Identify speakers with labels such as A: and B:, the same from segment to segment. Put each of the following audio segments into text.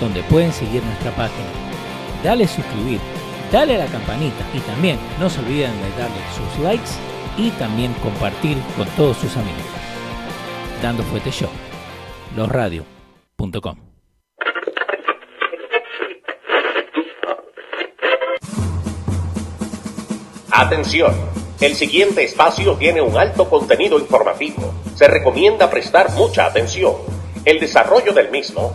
A: donde pueden seguir nuestra página. Dale suscribir, dale a la campanita y también no se olviden de darle sus likes y también compartir con todos sus amigos. Dando Fuete Show, losradio.com.
B: Atención, el siguiente espacio tiene un alto contenido informativo. Se recomienda prestar mucha atención. El desarrollo del mismo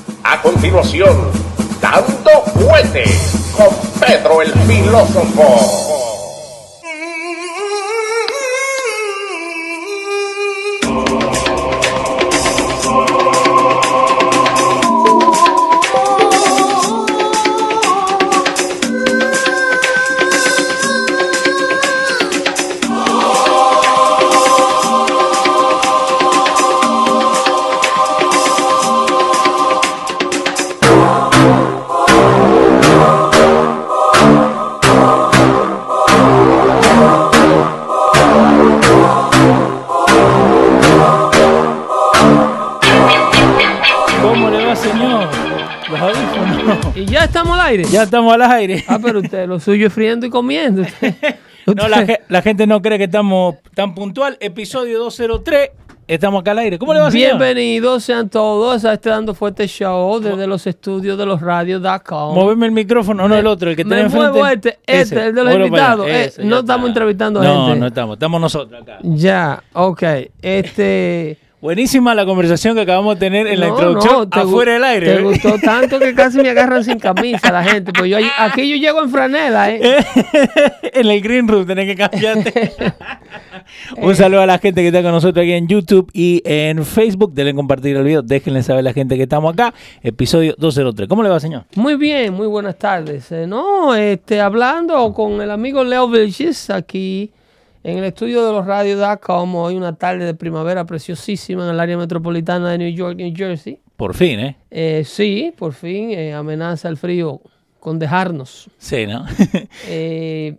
B: A continuación, Dando Fuete con Pedro el Filósofo.
C: Aire.
A: Ya estamos al aire.
C: Ah, pero usted, lo suyo es friendo y comiendo. Usted-
A: No, la, gente no cree que estamos tan puntual. Episodio 203. Estamos acá al aire. ¿Cómo le va, señor?
C: Bienvenidos sean todos a este Dando Fuerte Show desde los estudios de los radios.com.
A: Moveme el micrófono, no el otro, el que
C: Me
A: tenés
C: muevo
A: enfrente.
C: este, este,
A: Ese.
C: el de los invitados.
A: allá.
C: Eh, no estamos
A: está.
C: entrevistando
A: No,
C: gente.
A: no estamos. Estamos nosotros acá.
C: Ya, ok. Este.
A: Buenísima la conversación que acabamos de tener en la introducción
C: no,
A: afuera del aire.
C: Te
A: ¿eh?
C: gustó tanto que casi me agarran sin camisa la gente. Pues yo aquí yo llego en franela, ¿eh?
A: en el green room tenés que cambiarte. Un saludo a la gente que está con nosotros aquí en YouTube y en Facebook. Denle compartir el video. Déjenle saber a la gente que estamos acá. Episodio 203. ¿Cómo le va, señor?
C: Muy bien, muy buenas tardes. Eh, no, este, hablando con el amigo Leo Vilches aquí en el estudio de los radios.com. Hoy una tarde de primavera preciosísima en el área metropolitana de New York, New Jersey.
A: Por fin, ¿eh?
C: Eh, sí, por fin eh, amenaza el frío con dejarnos.
A: Sí, ¿no?
C: Eh,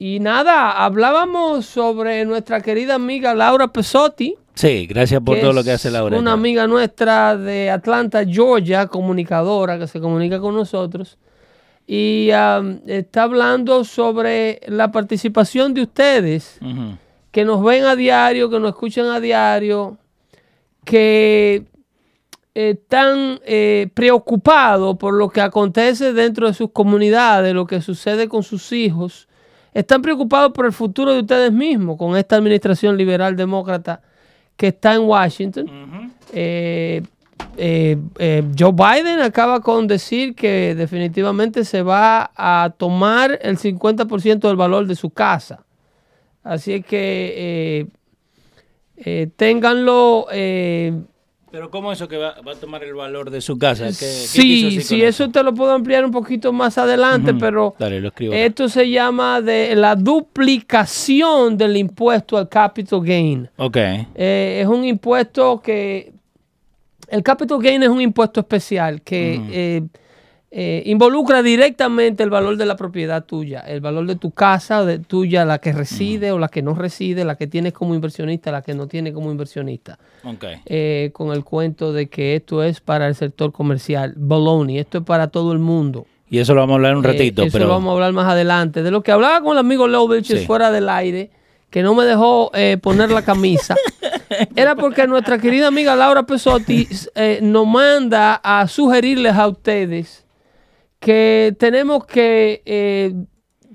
C: y nada, hablábamos sobre nuestra querida amiga Laura Pesotti.
A: sí, gracias por todo lo que hace Laura.
C: Una amiga nuestra de Atlanta, Georgia, comunicadora que se comunica con nosotros. Y am, está hablando sobre la participación de ustedes, que nos ven a diario, que nos escuchan a diario, que están eh, preocupados por lo que acontece dentro de sus comunidades, lo que sucede con sus hijos. Están preocupados por el futuro de ustedes mismos con esta administración liberal demócrata que está en Washington. Eh, eh, eh, Joe Biden acaba con decir que definitivamente se va a tomar el 50% del valor de su casa. Así que eh, eh, ténganlo.
A: Pero ¿cómo eso que va, va a tomar el valor de su casa? ¿Qué- qué quiso
C: sí, sí, eso te lo puedo ampliar un poquito más adelante, pero
A: Dale, lo
C: esto se llama de la duplicación del impuesto al capital gain.
A: Ok.
C: Eh, es un impuesto que... El capital gain es un impuesto especial que eh, eh, involucra directamente el valor de la propiedad tuya, el valor de tu casa, de tuya, la que reside o la que no reside, la que tienes como inversionista, la que no tiene como inversionista. Eh, con el cuento de que esto es para el sector comercial. Baloney, esto es para todo el mundo.
A: Y eso lo vamos a hablar un
C: Eh,
A: ratito,
C: eso
A: pero...
C: lo vamos a hablar más adelante. De lo que hablaba con el amigo Leo Vilches
A: Sí.
C: fuera del aire, que no me dejó eh, poner la camisa, era porque nuestra querida amiga Laura Pesotti eh, nos manda a sugerirles a ustedes que tenemos que eh,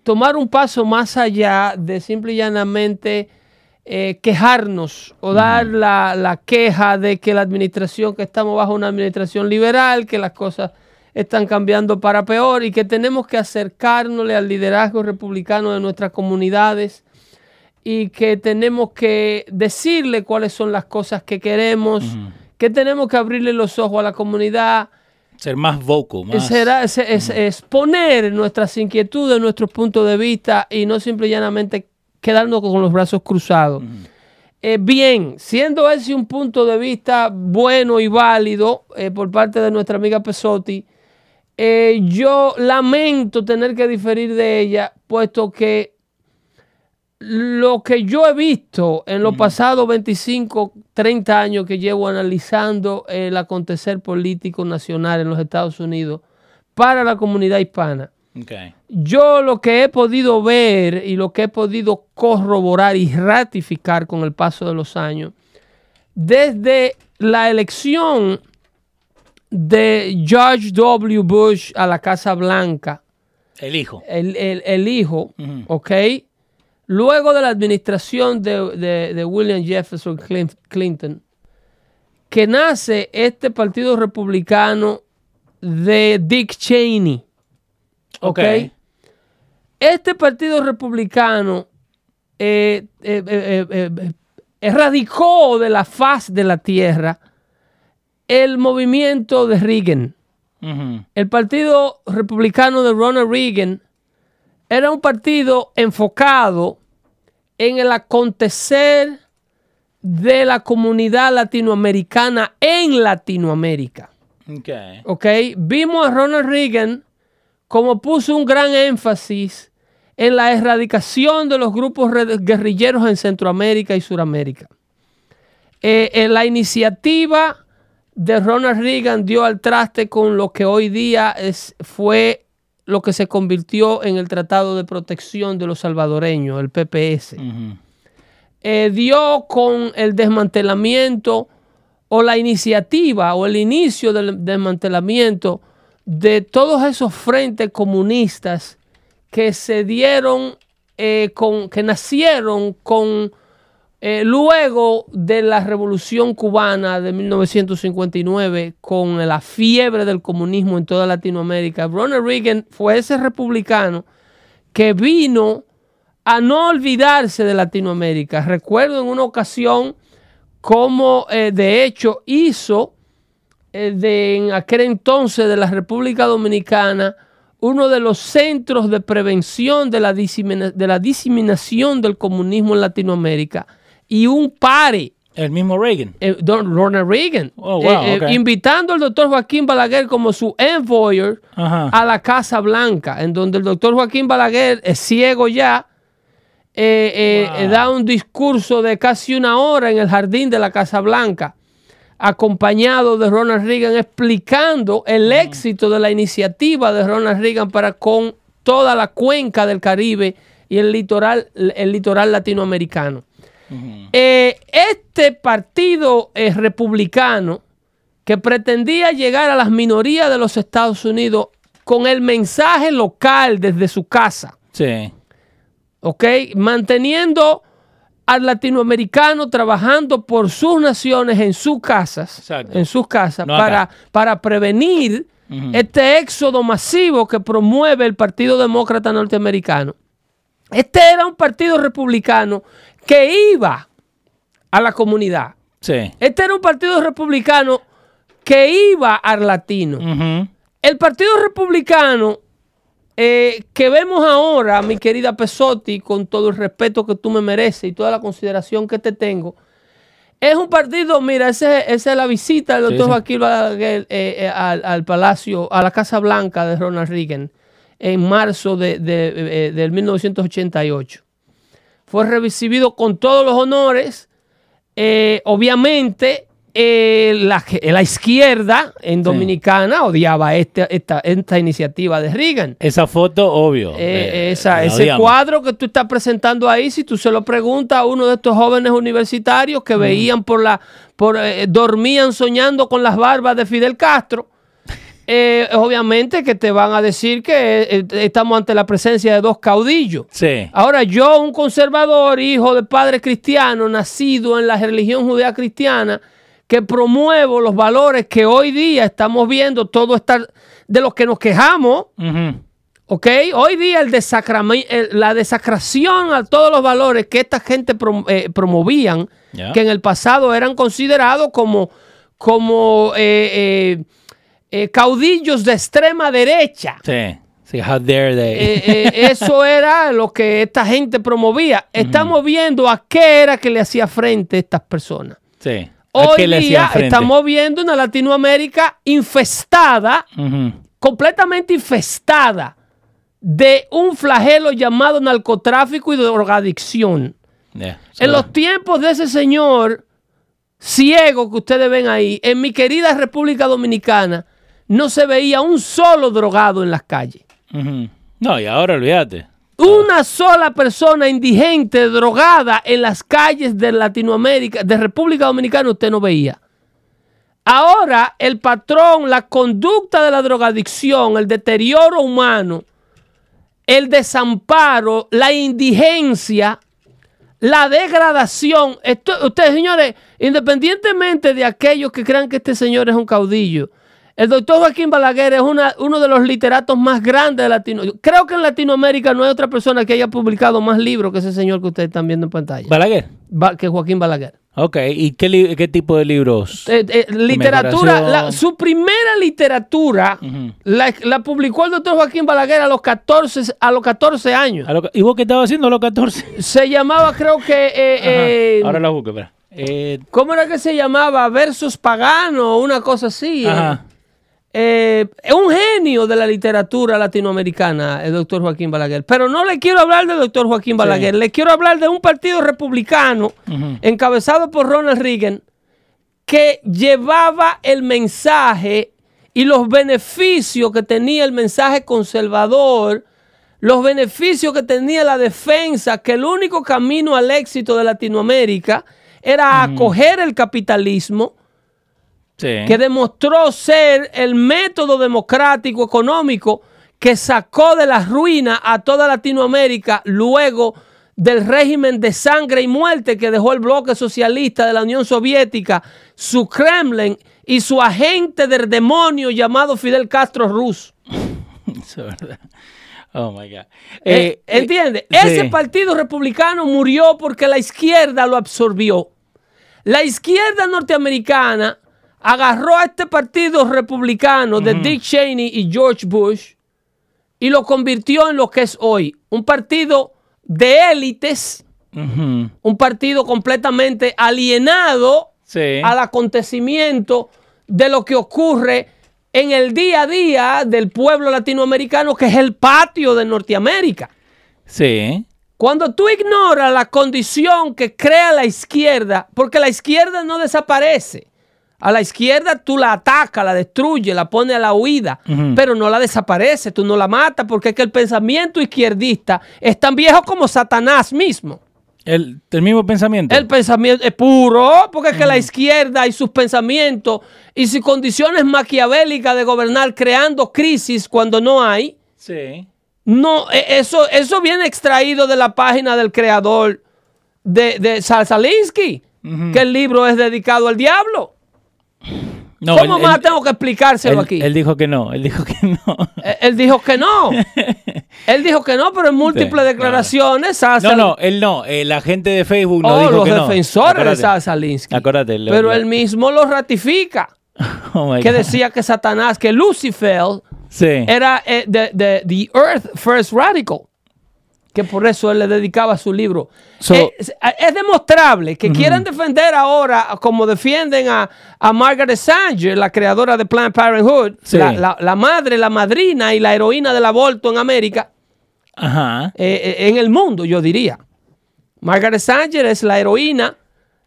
C: tomar un paso más allá de simple y llanamente eh, quejarnos o dar la, la queja de que la administración, que estamos bajo una administración liberal, que las cosas están cambiando para peor y que tenemos que acercarnos al liderazgo republicano de nuestras comunidades y que tenemos que decirle cuáles son las cosas que queremos, que tenemos que abrirle los ojos a la comunidad.
A: Ser más vocal, más...
C: Será, es, es- exponer nuestras inquietudes, nuestros puntos de vista y no simple y llanamente quedarnos con los brazos cruzados. Eh, bien, siendo ese un punto de vista bueno y válido eh, por parte de nuestra amiga Pesotti, eh, yo lamento tener que diferir de ella, puesto que lo que yo he visto en los pasados 25, 30 años que llevo analizando el acontecer político nacional en los Estados Unidos para la comunidad hispana,
A: Ok.
C: yo lo que he podido ver y lo que he podido corroborar y ratificar con el paso de los años, desde la elección de George W. Bush a la Casa Blanca,
A: El hijo.
C: el, el- el hijo. ¿ok? Luego de la administración de, de- de William Jefferson Clin- Clinton, que nace este partido republicano de Dick Cheney, ¿ok? Este partido republicano eh, eh, eh, erradicó de la faz de la tierra el movimiento de Reagan. El partido republicano de Ronald Reagan era un partido enfocado en el acontecer de la comunidad latinoamericana en Latinoamérica.
A: Ok.
C: ¿ok? Vimos a Ronald Reagan como puso un gran énfasis en la erradicación de los grupos guerrilleros en Centroamérica y Suramérica. Eh, eh, la iniciativa de Ronald Reagan dio al traste con lo que hoy día es, fue lo que se convirtió en el Tratado de Protección de los Salvadoreños, el PPS eh, dio con el desmantelamiento o la iniciativa o el inicio del desmantelamiento de todos esos frentes comunistas que se dieron, eh, con, que nacieron con eh, luego de la revolución cubana de 1959, con la fiebre del comunismo en toda Latinoamérica. Ronald Reagan fue ese republicano que vino a no olvidarse de Latinoamérica. Recuerdo en una ocasión cómo eh, de hecho hizo eh, de, en aquel entonces de la República Dominicana uno de los centros de prevención de la, de la diseminación del comunismo en Latinoamérica y un pare
A: El mismo Reagan.
C: eh, don Ronald Reagan,
A: Oh, wow,
C: eh, eh, invitando al doctor Joaquín Balaguer como su envoyer
A: Ajá.
C: a la Casa Blanca, en donde el doctor Joaquín Balaguer es ciego ya,
A: Wow.
C: da un discurso de casi una hora en el jardín de la Casa Blanca, acompañado de Ronald Reagan, explicando el éxito de la iniciativa de Ronald Reagan para con toda la cuenca del Caribe y el litoral, el litoral latinoamericano. Eh, este partido eh, republicano que pretendía llegar a las minorías de los Estados Unidos con el mensaje local desde su casa,
A: Sí.
C: ¿ok? Manteniendo al latinoamericano trabajando por sus naciones en sus casas,
A: Exacto.
C: en sus casas,
A: No
C: para, para prevenir este éxodo masivo que promueve el Partido Demócrata Norteamericano. Este era un partido republicano que iba a la comunidad.
A: Sí.
C: Este era un partido republicano que iba al latino. El partido republicano eh, que vemos ahora, mi querida Pesotti, con todo el respeto que tú me mereces y toda la consideración que te tengo, es un partido, mira, ese- esa es la visita del
A: Sí,
C: doctor
A: sí.
C: Joaquín Balaguer eh, eh, al, al Palacio, a la Casa Blanca de Ronald Reagan en marzo de, de- eh, del 1988. Fue recibido con todos los honores. Eh, obviamente, eh, la, la izquierda en Dominicana odiaba este- esta, esta iniciativa de Reagan.
A: Esa foto, obvio.
C: Eh,
A: eh,
C: esa- ese
A: odiamos.
C: cuadro que tú estás presentando ahí, si tú se lo preguntas a uno de estos jóvenes universitarios que veían por la, por, eh, dormían soñando con las barbas de Fidel Castro, eh, obviamente que te van a decir que eh, estamos ante la presencia de dos caudillos.
A: Sí.
C: Ahora, yo, un conservador, hijo de padre cristiano, nacido en la religión judía cristiana, que promuevo los valores que hoy día estamos viendo, todo estar de los que nos quejamos. ¿ok? Hoy día el la desacración a todos los valores que esta gente prom- eh, promovían, que en el pasado eran considerados como, como eh, eh, eh, caudillos de extrema derecha.
A: Sí. Sí, how dare they.
C: Eh, eh, eso era lo que esta gente promovía. Estamos viendo a qué era que le hacía frente estas personas.
A: sí. ¿A
C: Hoy día estamos viendo una Latinoamérica infestada, completamente infestada de un flagelo llamado narcotráfico y drogadicción.
A: Yeah.
C: En los tiempos de ese señor ciego que ustedes ven ahí, en mi querida República Dominicana, no se veía un solo drogado en las calles.
A: No, y ahora olvídate.
C: Una sola persona indigente, drogada en las calles de Latinoamérica, de República Dominicana, usted no veía. Ahora el patrón, la conducta de la drogadicción, el deterioro humano, el desamparo, la indigencia, la degradación. Esto- ustedes, señores, independientemente de aquellos que crean que este señor es un caudillo, el doctor Joaquín Balaguer es una- uno de los literatos más grandes de Latinoamérica. Creo que en Latinoamérica no hay otra persona que haya publicado más libros que ese señor que ustedes están viendo en pantalla,
A: Balaguer.
C: Ba- que Joaquín Balaguer.
A: Ok, ¿y qué, li- qué tipo de libros?
C: Eh, eh, literatura, la- su primera literatura la, la publicó el doctor Joaquín Balaguer a los 14, a los 14 años.
A: Lo- ¿Y vos qué estabas haciendo a los 14?
C: Se llamaba, creo que. eh, eh,
A: Ahora la busco, espera. Eh,
C: ¿Cómo era que se llamaba? Versos paganos, una cosa así.
A: ajá.
C: Eh, es un genio de la literatura latinoamericana, el doctor Joaquín Balaguer. Pero no le quiero hablar del doctor Joaquín Balaguer, le quiero hablar de un partido republicano encabezado por Ronald Reagan que llevaba el mensaje y los beneficios que tenía el mensaje conservador, los beneficios que tenía la defensa, que el único camino al éxito de Latinoamérica era acoger el capitalismo,
A: Sí.
C: que demostró ser el método democrático económico que sacó de la ruina a toda Latinoamérica luego del régimen de sangre y muerte que dejó el bloque socialista de la Unión Soviética, su Kremlin y su agente del demonio llamado Fidel Castro Rus.
A: Eso es verdad. Oh my God.
C: Eh,
A: Eh,
C: ¿Entiende?
A: sí.
C: Ese partido republicano murió porque la izquierda lo absorbió. La izquierda norteamericana agarró a este partido republicano de Dick Cheney y George Bush y lo convirtió en lo que es hoy. Un partido de élites, un partido completamente alienado
A: Sí.
C: al acontecimiento de lo que ocurre en el día a día del pueblo latinoamericano, que es el patio de Norteamérica.
A: Sí.
C: Cuando tú ignoras la condición que crea la izquierda, porque la izquierda no desaparece. A la izquierda tú la atacas, la destruyes, la pones a la huida, pero no la desaparece, tú no la matas, porque es que el pensamiento izquierdista es tan viejo como Satanás mismo.
A: El, el mismo pensamiento.
C: El pensamiento es puro, porque es que la izquierda y sus pensamientos y sus condiciones maquiavélicas de gobernar creando crisis cuando no hay,
A: Sí.
C: no, e- eso, eso viene extraído de la página del creador de, de que el libro es dedicado al diablo.
A: No,
C: ¿Cómo
A: él-
C: más
A: él-
C: tengo que explicárselo
A: él-
C: aquí?
A: Él dijo que no. Él dijo que no.
C: Eh, Él dijo que no. Él dijo que no, pero en múltiples
A: Sí,
C: declaraciones. Sal-
A: No, no, él no. El agente de Facebook no
C: Oh,
A: dijo
C: los
A: que no.
C: defensores de
A: Acuérdate.
C: Sal Salinsky.
A: Acuérdate. lo-
C: Pero
A: lo-
C: él mismo lo ratifica.
A: Oh
C: que
A: God.
C: decía que Satanás, que Lucifer
A: Sí.
C: era eh, de, de- the Earth First Radical. Que por eso él le dedicaba su libro.
A: So-
C: Eh, es, es demostrable que quieran defender ahora, como defienden a, a Margaret Sanger, la creadora de Planned Parenthood,
A: Sí.
C: la, la- la madre, la madrina y la heroína del aborto en América,
A: Ajá.
C: eh, eh, en el mundo, yo diría. Margaret Sanger es la heroína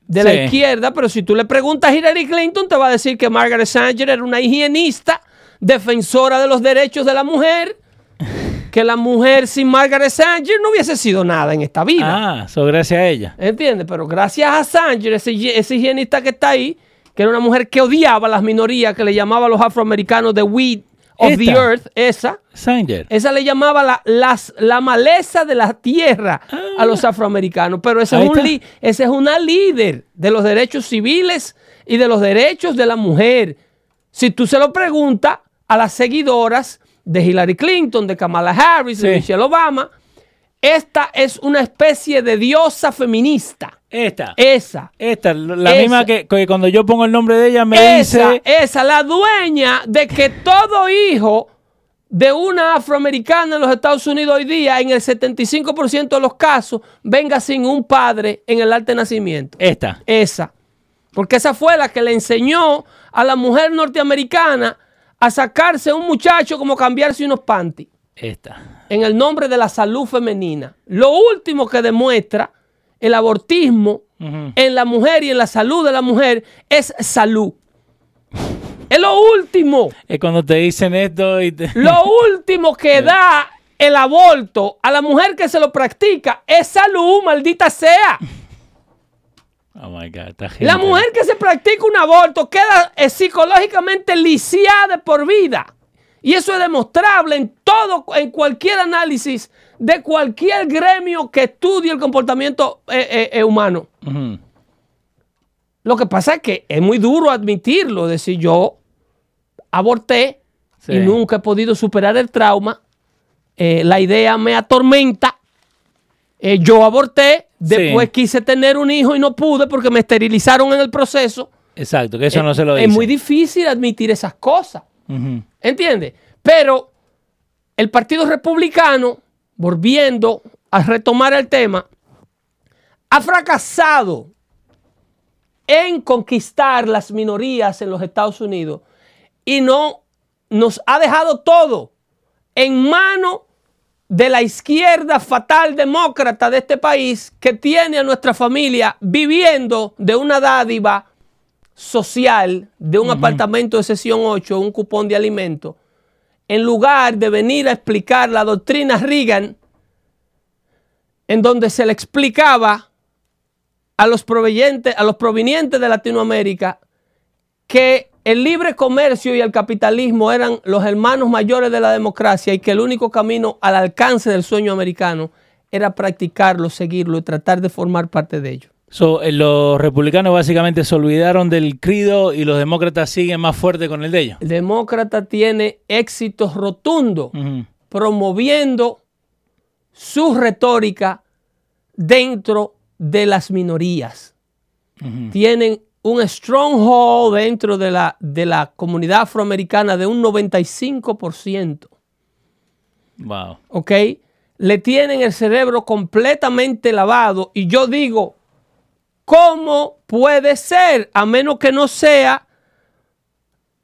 C: de la izquierda, pero si tú le preguntas a Hillary Clinton, te va a decir que Margaret Sanger era una higienista, defensora de los derechos de la mujer, que la mujer sin Margaret Sanger no hubiese sido nada en esta vida.
A: Ah, so gracias a ella.
C: ¿Entiendes? Pero gracias a Sanger, ese, ese higienista que está ahí, que era una mujer que odiaba a las minorías, que le llamaba a los afroamericanos the weed of the earth, esa.
A: Sanger.
C: Esa le llamaba la, las- la maleza de la tierra a los afroamericanos. Pero
A: Ah. Ahí
C: es, un
A: está.
C: li- esa es una líder de los derechos civiles y de los derechos de la mujer. Si tú se lo preguntas a las seguidoras de Hillary Clinton, de Kamala Harris, de. Michelle Obama, esta es una especie de diosa feminista.
A: Esta.
C: Esa.
A: Esta, la
C: Esa.
A: misma que, que cuando yo pongo el nombre de ella me
C: esa,
A: dice.
C: esa, la dueña de que todo hijo de una afroamericana en los Estados Unidos hoy día, en el 75% de los casos, venga sin un padre en el arte de nacimiento.
A: Esta.
C: Esa. Porque esa fue la que le enseñó a la mujer norteamericana a sacarse un muchacho como cambiarse unos panties
A: Esta.
C: en el nombre de la salud femenina. Lo último que demuestra el abortismo en la mujer y en la salud de la mujer es salud. Es lo último,
A: Es cuando te dicen esto y te.
C: lo último que da el aborto a la mujer que se lo practica es salud, maldita sea.
A: Oh my God. esta
C: La mujer que se practica un aborto queda eh, psicológicamente lisiada por vida. Y eso es demostrable en todo, en cualquier análisis de cualquier gremio que estudie el comportamiento eh, eh, humano. Lo que pasa es que es muy duro admitirlo, decir yo aborté
A: Sí.
C: y nunca he podido superar el trauma. La idea me atormenta. Eh, yo aborté, después
A: Sí.
C: quise tener un hijo y no pude porque me esterilizaron en el proceso.
A: Exacto, que eso
C: Eh,
A: no se lo
C: Es
A: dice.
C: muy difícil admitir esas cosas.
A: Ujú.
C: ¿Entiendes? Pero el Partido Republicano, volviendo a retomar el tema, ha fracasado en conquistar las minorías en los Estados Unidos y no nos ha dejado todo en mano de la izquierda fatal demócrata de este país que tiene a nuestra familia viviendo de una dádiva social de un apartamento de sesión 8, un cupón de alimento, en lugar de venir a explicar la doctrina Reagan, en donde se le explicaba a los provenientes, a los provenientes de Latinoamérica que el libre comercio y el capitalismo eran los hermanos mayores de la democracia y que el único camino al alcance del sueño americano era practicarlo, seguirlo y tratar de formar parte de ello.
A: So, eh, los republicanos básicamente se olvidaron del crido y los demócratas siguen más fuerte con el de ellos.
C: El demócrata tiene éxitos rotundos promoviendo su retórica dentro de las minorías.
A: Ujú.
C: Tienen un stronghold dentro de la, de la comunidad afroamericana de un 95%.
A: Wow.
C: ¿Ok? Le tienen el cerebro completamente lavado. Y yo digo, ¿cómo puede ser? A menos que no sea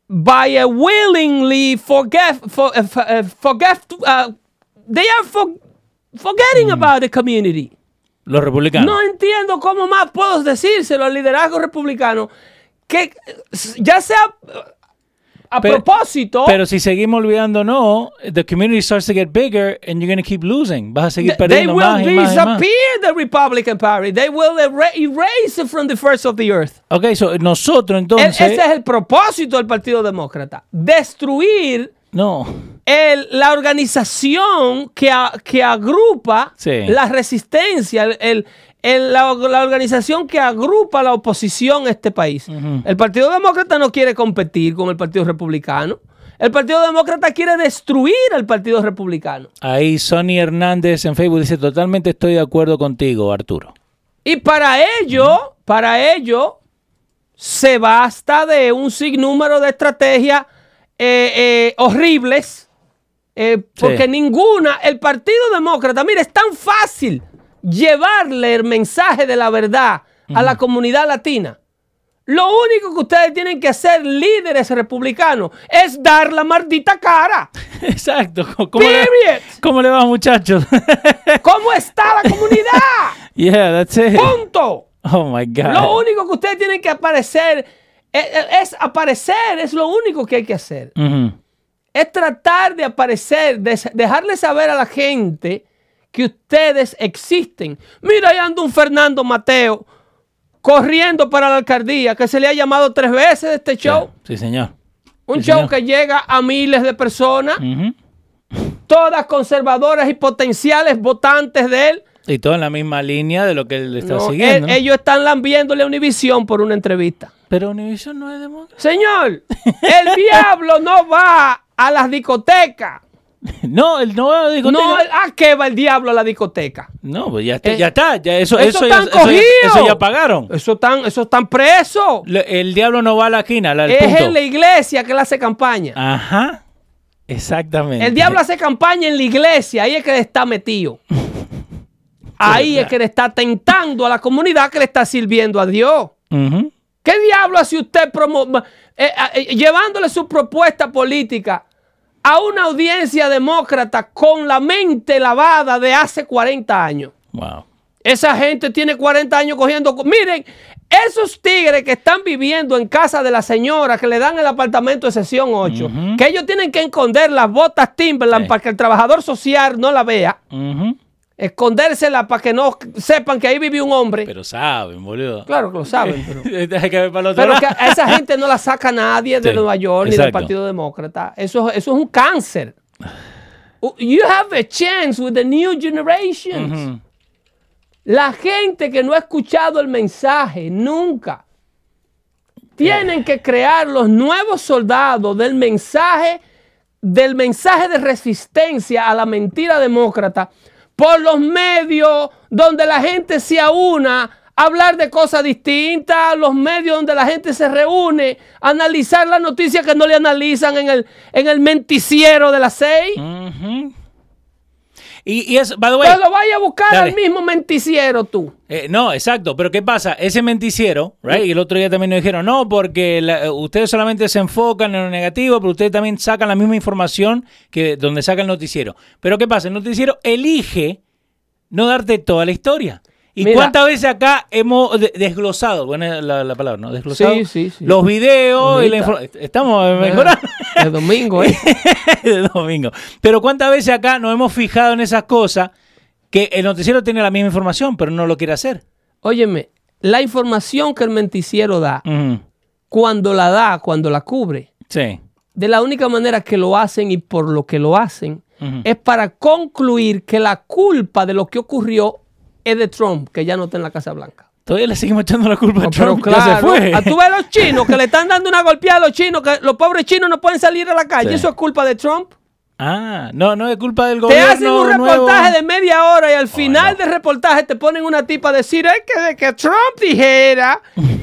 C: by a willingly forget, for, uh, for- forget uh, they are for- forgetting about the community.
A: Los republicanos.
C: No entiendo cómo más puedo decírselo al liderazgo republicano que ya sea a
A: Pero-
C: propósito.
A: Pero si seguimos olvidando, no, the community starts to get bigger and you're going to keep losing. Vas a seguir
C: They
A: perdiendo
C: will
A: más y más y más.
C: disappear the Republican Party. They will era- erase it from the face of the earth.
A: Ok, so nosotros
C: E-
A: entonces...
C: Ese es el propósito del Partido Demócrata. Destruir
A: No,
C: el- la organización que, a- que agrupa
A: Sí.
C: la resistencia, el- el- el- la, la organización que agrupa la oposición a este país. El Partido Demócrata no quiere competir con el Partido Republicano. El Partido Demócrata quiere destruir al Partido Republicano.
A: ahí Sonny Hernández en Facebook dice, totalmente estoy de acuerdo contigo, Arturo.
C: Y para ello, para ello, se basta de un sinnúmero de estrategias eh, eh, horribles, eh, porque
A: Sí.
C: ninguna, el Partido Demócrata, mire, es tan fácil llevarle el mensaje de la verdad a la comunidad latina. Lo único que ustedes tienen que hacer, líderes republicanos, es dar la maldita cara.
A: Exacto. ¿Cómo le. ¿Cómo le va, muchachos?
C: ¿Cómo está la comunidad?
A: yeah, that's it.
C: Punto.
A: Oh my God.
C: Lo único que ustedes tienen que aparecer es, es aparecer, es lo único que hay que hacer.
A: Ujú.
C: Es tratar de aparecer, de dejarle saber a la gente que ustedes existen. Mira, ahí anda un Fernando Mateo corriendo para la alcaldía, que se le ha llamado tres veces de este show.
A: Sí, señor.
C: Un
A: Sí,
C: show
A: señor.
C: que llega a miles de personas, todas conservadoras y potenciales votantes de él.
A: Y todo en la misma línea de lo que él está
C: No,
A: siguiendo.
C: él-
A: ¿no?
C: ellos están lambiéndole a Univision por una entrevista.
A: Pero Univision no es demócrata.
C: Señor, el diablo no va a las discotecas.
A: No, él no va a discoteca.
C: No, ¿a qué va el diablo a la discoteca?
A: No, pues ya está,
C: Eh,
A: ya está. Ya eso,
C: eso
A: eso, ya,
C: están
A: eso, ya,
C: cogidos.
A: eso ya pagaron.
C: Eso están, eso están presos.
A: Le- El diablo no va a la esquina, al
C: Es
A: punto.
C: en la iglesia que él hace campaña.
A: Ajá. Exactamente.
C: El diablo hace campaña en la iglesia, ahí es que él está metido. Ahí es que le está tentando a la comunidad que le está sirviendo a Dios.
A: Ujú.
C: ¿Qué diablo hace usted promo- eh, eh, llevándole su propuesta política a una audiencia demócrata con la mente lavada de hace 40 años?
A: Wow.
C: Esa gente tiene 40 años cogiendo. co- Miren, esos tigres que están viviendo en casa de la señora, que le dan el apartamento de sesión 8, que ellos tienen que esconder las botas Timberland
A: Sí.
C: para que el trabajador social no la vea,
A: Ujú.
C: Escondérselas para que no sepan que ahí vive un hombre.
A: Pero saben, boludo.
C: claro que lo saben, pero.
A: Hay que ver para el otro
C: Pero que a esa gente no la saca nadie de
A: Sí,
C: Nueva York ni del. Partido Demócrata. Eso, eso es un cáncer. You have a chance with the new generations. La gente que no ha escuchado el mensaje nunca. Tienen que crear los nuevos soldados del mensaje, del mensaje de resistencia a la mentira demócrata por los medios donde la gente se aúna hablar de cosas distintas, los medios donde la gente se reúne, analizar las noticias que no le analizan en el, en el menticiero de las seis.
A: Y, y es, by the way,
C: lo vaya a buscar
A: Dale.
C: al mismo menticiero tú.
A: eh, no, exacto, pero ¿qué pasa? Ese menticiero, right? Y el otro día también nos dijeron, no, porque la- eh, ustedes solamente se enfocan en lo negativo, pero ustedes también sacan la misma información que donde saca el noticiero. Pero ¿qué pasa? El noticiero elige no darte toda la historia. ¿Y
C: Mira.
A: cuántas veces acá hemos de- desglosado, buena la, la palabra, ¿no? Desglosado
C: Sí, sí, sí.
A: los videos y la información. Estamos mejorando.
C: El domingo, ¿eh?
A: de domingo. Pero ¿cuántas veces acá nos hemos fijado en esas cosas que el noticiero tiene la misma información, pero no lo quiere hacer?
C: Óyeme, la información que el menticiero da, cuando la da, cuando la cubre,
A: Sí.
C: de la única manera que lo hacen y por lo que lo hacen, es para concluir que la culpa de lo que ocurrió es de Trump, que ya no está en la Casa Blanca.
A: Todavía le seguimos echando la culpa a
C: No, pero
A: Trump, ya
C: claro,
A: se fue.
C: a tú ves los chinos que le están dando una golpeada a los chinos, que los pobres chinos no pueden salir a la calle.
A: Sí.
C: Eso es culpa de Trump.
A: Ah, no, no es culpa del
C: Te
A: gobierno
C: hacen un
A: nuevo.
C: reportaje de media hora y al final
A: no.
C: del reportaje te ponen una tipa a decir es que de que Trump dijera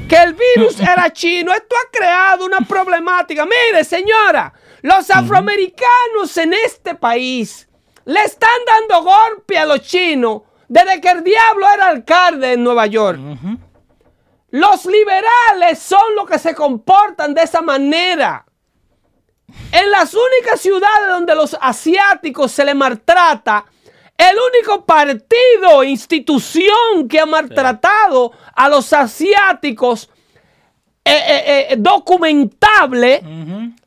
C: que el virus era chino. Esto ha creado una problemática. Mire, señora, los afroamericanos en este país le están dando golpe a los chinos desde que el diablo era alcalde en Nueva York. Los liberales son los que se comportan de esa manera. En las únicas ciudades donde los asiáticos se les maltrata, el único partido, institución que ha maltratado a los asiáticos eh, eh, eh, documentable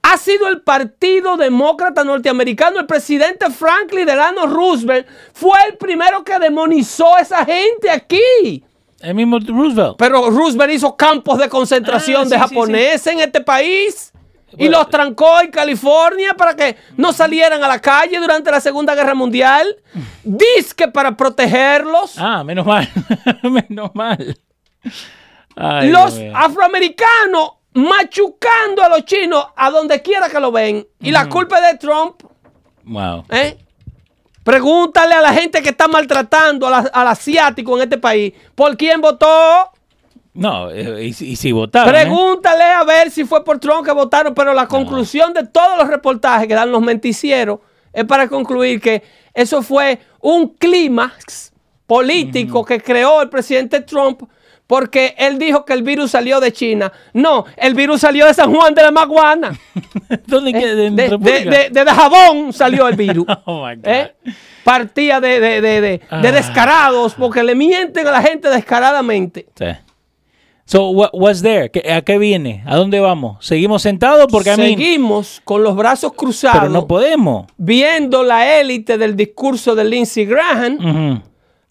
C: ha sido el Partido Demócrata Norteamericano. El presidente Franklin Delano Roosevelt fue el primero que demonizó a esa gente aquí.
A: El mismo Roosevelt.
C: Pero Roosevelt hizo campos de concentración
A: Ah,
C: de
A: sí, sí,
C: japoneses en este país y los trancó en California para que no salieran a la calle durante la Segunda Guerra Mundial. Disque para protegerlos.
A: Ah, menos mal. menos mal. Ay,
C: los afroamericanos machucando a los chinos a donde quiera que lo ven. Y la culpa es de Trump.
A: Wow.
C: ¿eh? Pregúntale a la gente que está maltratando a la- al asiático en este país. ¿Por quién votó?
A: No, eh, y, si- y si votaron. ¿eh?
C: Pregúntale a ver si fue por Trump que votaron, pero la conclusión de todos los reportajes que dan los menticieros es para concluir que eso fue un clímax político que creó el presidente Trump porque él dijo que el virus salió de China. No, el virus salió de San Juan de la Maguana.
A: ¿Dónde
C: ¿eh?
A: queda?
C: De,
A: ¿En
C: de,
A: República?
C: de- de Dajabón salió el virus.
A: Oh my God.
C: ¿eh? Partía de, de- de- de- de
A: Ah.
C: descarados porque le mienten a la gente descaradamente.
A: Sí. So, what, what's there? ¿Qué- ¿A qué viene? ¿A dónde vamos? ¿Seguimos sentados? Porque a mí.
C: Seguimos con los brazos cruzados.
A: Pero no podemos.
C: viendo la élite del discurso de Lindsey Graham,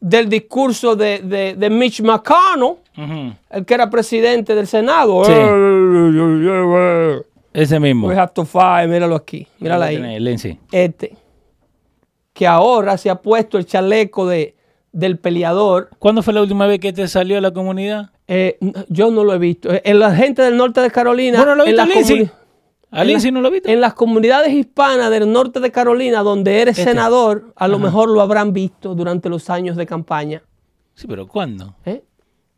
C: del discurso de, de- de Mitch McConnell, El que era presidente del Senado.
A: Sí.
C: We
A: Ese mismo.
C: have to fight, míralo aquí, míralo ahí. Este, que ahora se ha puesto el chaleco de, del peleador.
A: ¿Cuándo fue la última vez que te salió a la comunidad?
C: Eh, yo no lo he visto. Eh, En la gente del norte de Carolina.
A: ¿Vos no lo
C: en
A: viste,
C: las
A: Lindsay? ¿A
C: en
A: Lindsay no lo viste?
C: En las comunidades hispanas del norte de Carolina, donde eres
A: Este.
C: senador, a lo mejor lo habrán visto durante los años de campaña.
A: Sí, pero ¿cuándo?
C: ¿eh?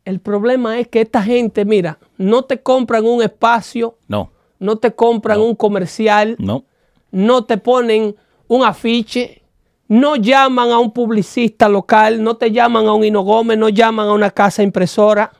C: El problema es que esta gente, mira, no te compran un espacio,
A: No,
C: no te compran un comercial,
A: no.
C: no te ponen un afiche, no llaman a un publicista local, no te llaman a un Hino Gómez, no llaman a una casa impresora,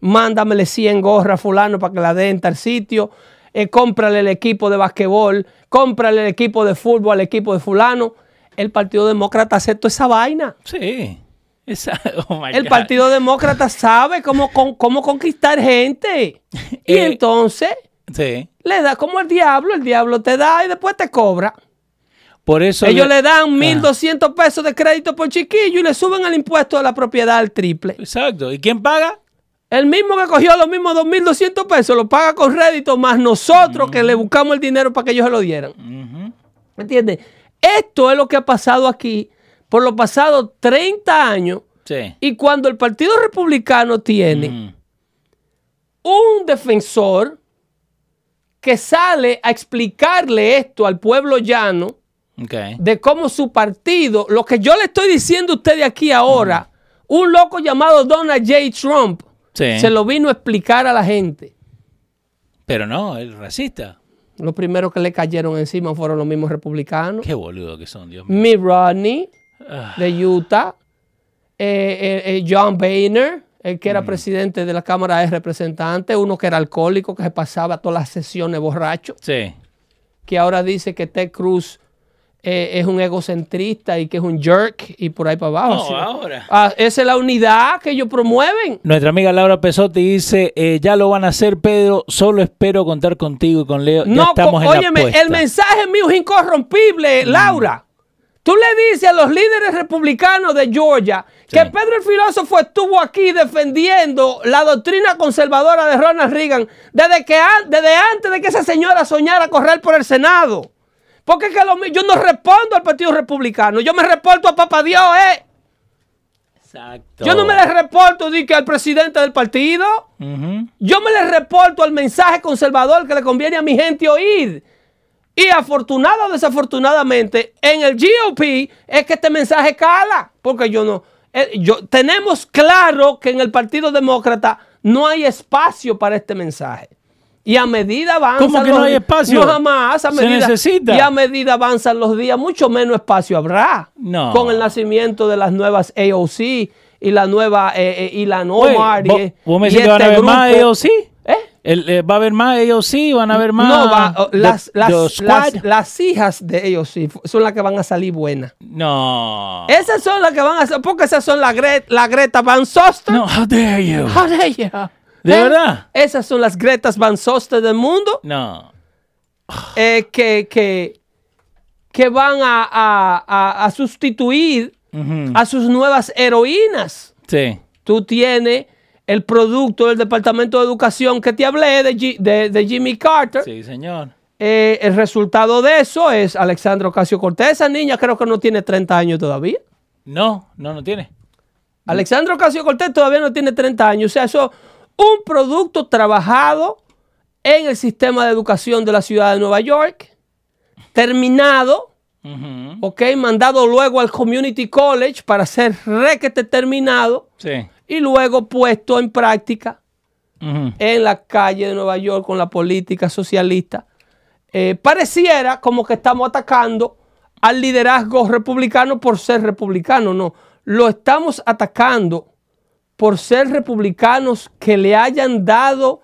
C: mándamele 100 gorras a fulano para que la den tal sitio, eh, cómprale el equipo de basquetbol, cómprale el equipo de fútbol al equipo de fulano. El Partido Demócrata aceptó esa vaina.
A: Sí. Esa, oh
C: El. Partido Demócrata sabe cómo, cómo conquistar gente. Y
A: Eh,
C: entonces
A: Sí.
C: le da como el diablo, el diablo te da y después te cobra.
A: Por eso.
C: Ellos
A: le-
C: le dan
A: Ajá.
C: 1.200 pesos de crédito por chiquillo y le suben el impuesto de la propiedad al triple.
A: Exacto. ¿Y quién paga?
C: El mismo que cogió los mismos 2.200 pesos lo paga con rédito más nosotros que le buscamos el dinero para que ellos se lo dieran. ¿Me entiendes? Esto es lo que ha pasado aquí por los pasados 30 años
A: Sí.
C: y cuando el Partido Republicano tiene
A: Ujú.
C: un defensor que sale a explicarle esto al pueblo llano
A: Ok.
C: de cómo su partido, lo que yo le estoy diciendo a ustedes aquí ahora, un loco llamado Donald J. Trump
A: Sí.
C: se lo vino a explicar a la gente.
A: Pero no, el racista.
C: Los primeros que le cayeron encima fueron los mismos republicanos.
A: Qué boludo que son, Dios mío.
C: Mitt Romney
A: Ah.
C: De Utah, eh, eh, eh, John Boehner, el que era
A: Mm.
C: presidente de la Cámara de Representantes, uno que era alcohólico, que se pasaba todas las sesiones borracho,
A: Sí.
C: que ahora dice que Ted Cruz eh, es un egocentrista y que es un jerk y por ahí para abajo.
A: No, ahora.
C: Ah, esa es la unidad que ellos promueven.
A: Nuestra amiga Laura Pesotti dice, eh, ya lo van a hacer, Pedro, solo espero contar contigo y con Leo. ya
C: No,
A: estamos en
C: co-
A: la
C: óyeme,
A: apuesta.
C: el mensaje mío es incorrompible,
A: Mm.
C: Laura. Tú le dices a los líderes republicanos de Georgia que. Pedro el filósofo estuvo aquí defendiendo la doctrina conservadora de Ronald Reagan desde, que, desde antes de que esa señora soñara correr por el Senado. Porque es que lo yo no respondo al Partido Republicano, yo me reporto a Papá Dios, ¿eh?
A: Exacto.
C: Yo no me le reporto que al presidente del partido. Yo me le reporto al mensaje conservador que le conviene a mi gente oír. Y afortunado o desafortunadamente, en el GOP es que este mensaje cala. Porque yo no. eh, yo, tenemos claro que en el Partido Demócrata no hay espacio para este mensaje. Y a medida avanzan
A: ¿Cómo que
C: los
A: no hay espacio?
C: No jamás. A
A: Se
C: medida,
A: necesita.
C: Y a medida avanzan los días, mucho menos espacio habrá.
A: No.
C: Con el nacimiento de las nuevas AOC y la nueva eh, eh, y la
A: Oye,
C: Omar. y-
A: ¿vos, me
C: y
A: decís que van a
C: este
A: más. AOC? El, eh, ¿Va a haber más AOC? ¿Van a haber más?
C: No, va,
A: The-
C: las,
A: The
C: las, las, las hijas de ellos sí son las que van a salir buenas.
A: No.
C: Esas son las que van a ser, porque esas son la, Gre- la Greta Van Soster.
A: No, how dare you.
C: How dare you?
A: ¿De
C: ¿Eh?
A: verdad?
C: Esas son las Gretas Van Soster del mundo
A: No.
C: eh, que, que, que van a, a- a- a sustituir a sus nuevas heroínas.
A: Sí.
C: Tú tienes el producto del Departamento de Educación que te hablé de, de- de Jimmy Carter.
A: Sí, señor.
C: Eh, el resultado de eso es Alexandra Ocasio Cortés. Esa niña creo que no tiene 30 años todavía.
A: No, no, no tiene.
C: Alexandra Ocasio Cortés todavía no tiene 30 años. O sea, eso es un producto trabajado en el sistema de educación de la ciudad de Nueva York, terminado, ok, mandado luego al Community College para ser requete terminado
A: Sí.
C: Y luego puesto en práctica en la calle de Nueva York con la política socialista. Eh, pareciera como que estamos atacando al liderazgo republicano por ser republicano. No, lo estamos atacando por ser republicanos que le hayan dado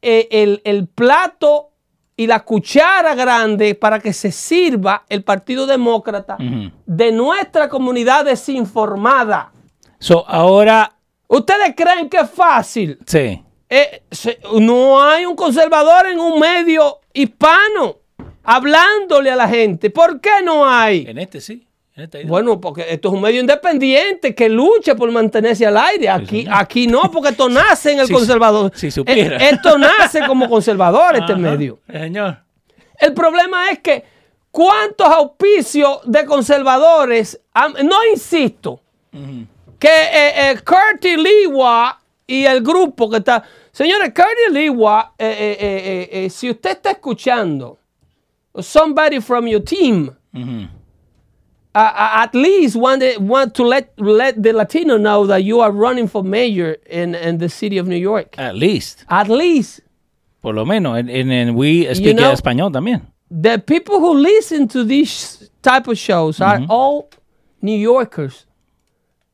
C: eh, el, el plato y la cuchara grande para que se sirva el Partido Demócrata de nuestra comunidad desinformada.
A: So, ahora,
C: ¿Ustedes creen que es fácil?
A: sí.
C: Eh, se- no hay un conservador en un medio hispano hablándole a la gente. ¿Por qué no hay?
A: En este sí. En isla.
C: Bueno, porque esto es un medio independiente que lucha por mantenerse al aire. Aquí, aquí no, porque esto nace en el
A: Si-
C: conservador.
A: si supiera.
C: Eh, Esto nace como conservador, este
A: Ajá,
C: medio.
A: Señor.
C: El problema es que cuántos auspicios de conservadores, no insisto, que eh, eh, Curtis Lewa y el grupo que está, señores, Curtis Lewa, eh, eh, eh, si usted está escuchando, somebody from your team, uh, at least want, to let, let the Latino know that you are running for mayor in, in the city of New York.
A: At least.
C: At least
A: Por lo menos. En, en, en We Speak
C: know-
A: español también.
C: the people who listen to these type of shows are all New Yorkers,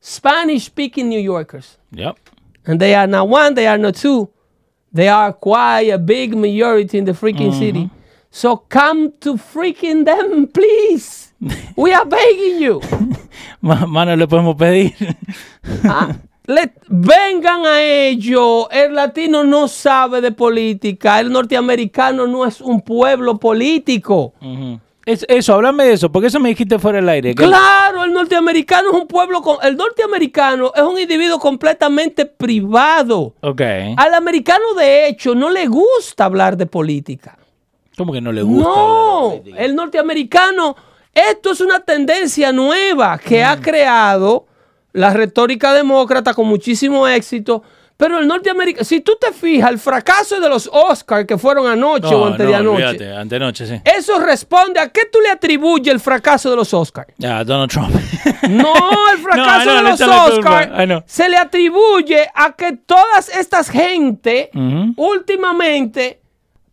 C: Spanish speaking New Yorkers.
A: Yep.
C: And they are not one, they are not two. They are quite a big majority in the freaking city. So come to freaking them, please. We are begging you.
A: Ma- Mano, le podemos pedir.
C: Ah, le- vengan a ello. El latino no sabe de política. El norteamericano no es un pueblo político.
A: Ujú. Es- eso, háblame de eso, porque eso me dijiste fuera del aire.
C: Claro, el norteamericano es un pueblo. con- el norteamericano es un individuo completamente privado.
A: Ok.
C: Al americano, de hecho, no le gusta hablar de política.
A: ¿Cómo que no le gusta?
C: No, el norteamericano, esto es una tendencia nueva que
A: Mm.
C: ha creado la retórica demócrata con muchísimo éxito. Pero el norteamericano, si tú te fijas, el fracaso de los Oscars que fueron anoche o antes
A: no,
C: de anoche,
A: olvídate, antenoche, sí.
C: eso responde a qué tú le atribuyes el fracaso de los Oscars.
A: Ya, Donald Trump.
C: No, el fracaso
A: No,
C: de los. Oscars se le atribuye a que todas estas gente últimamente,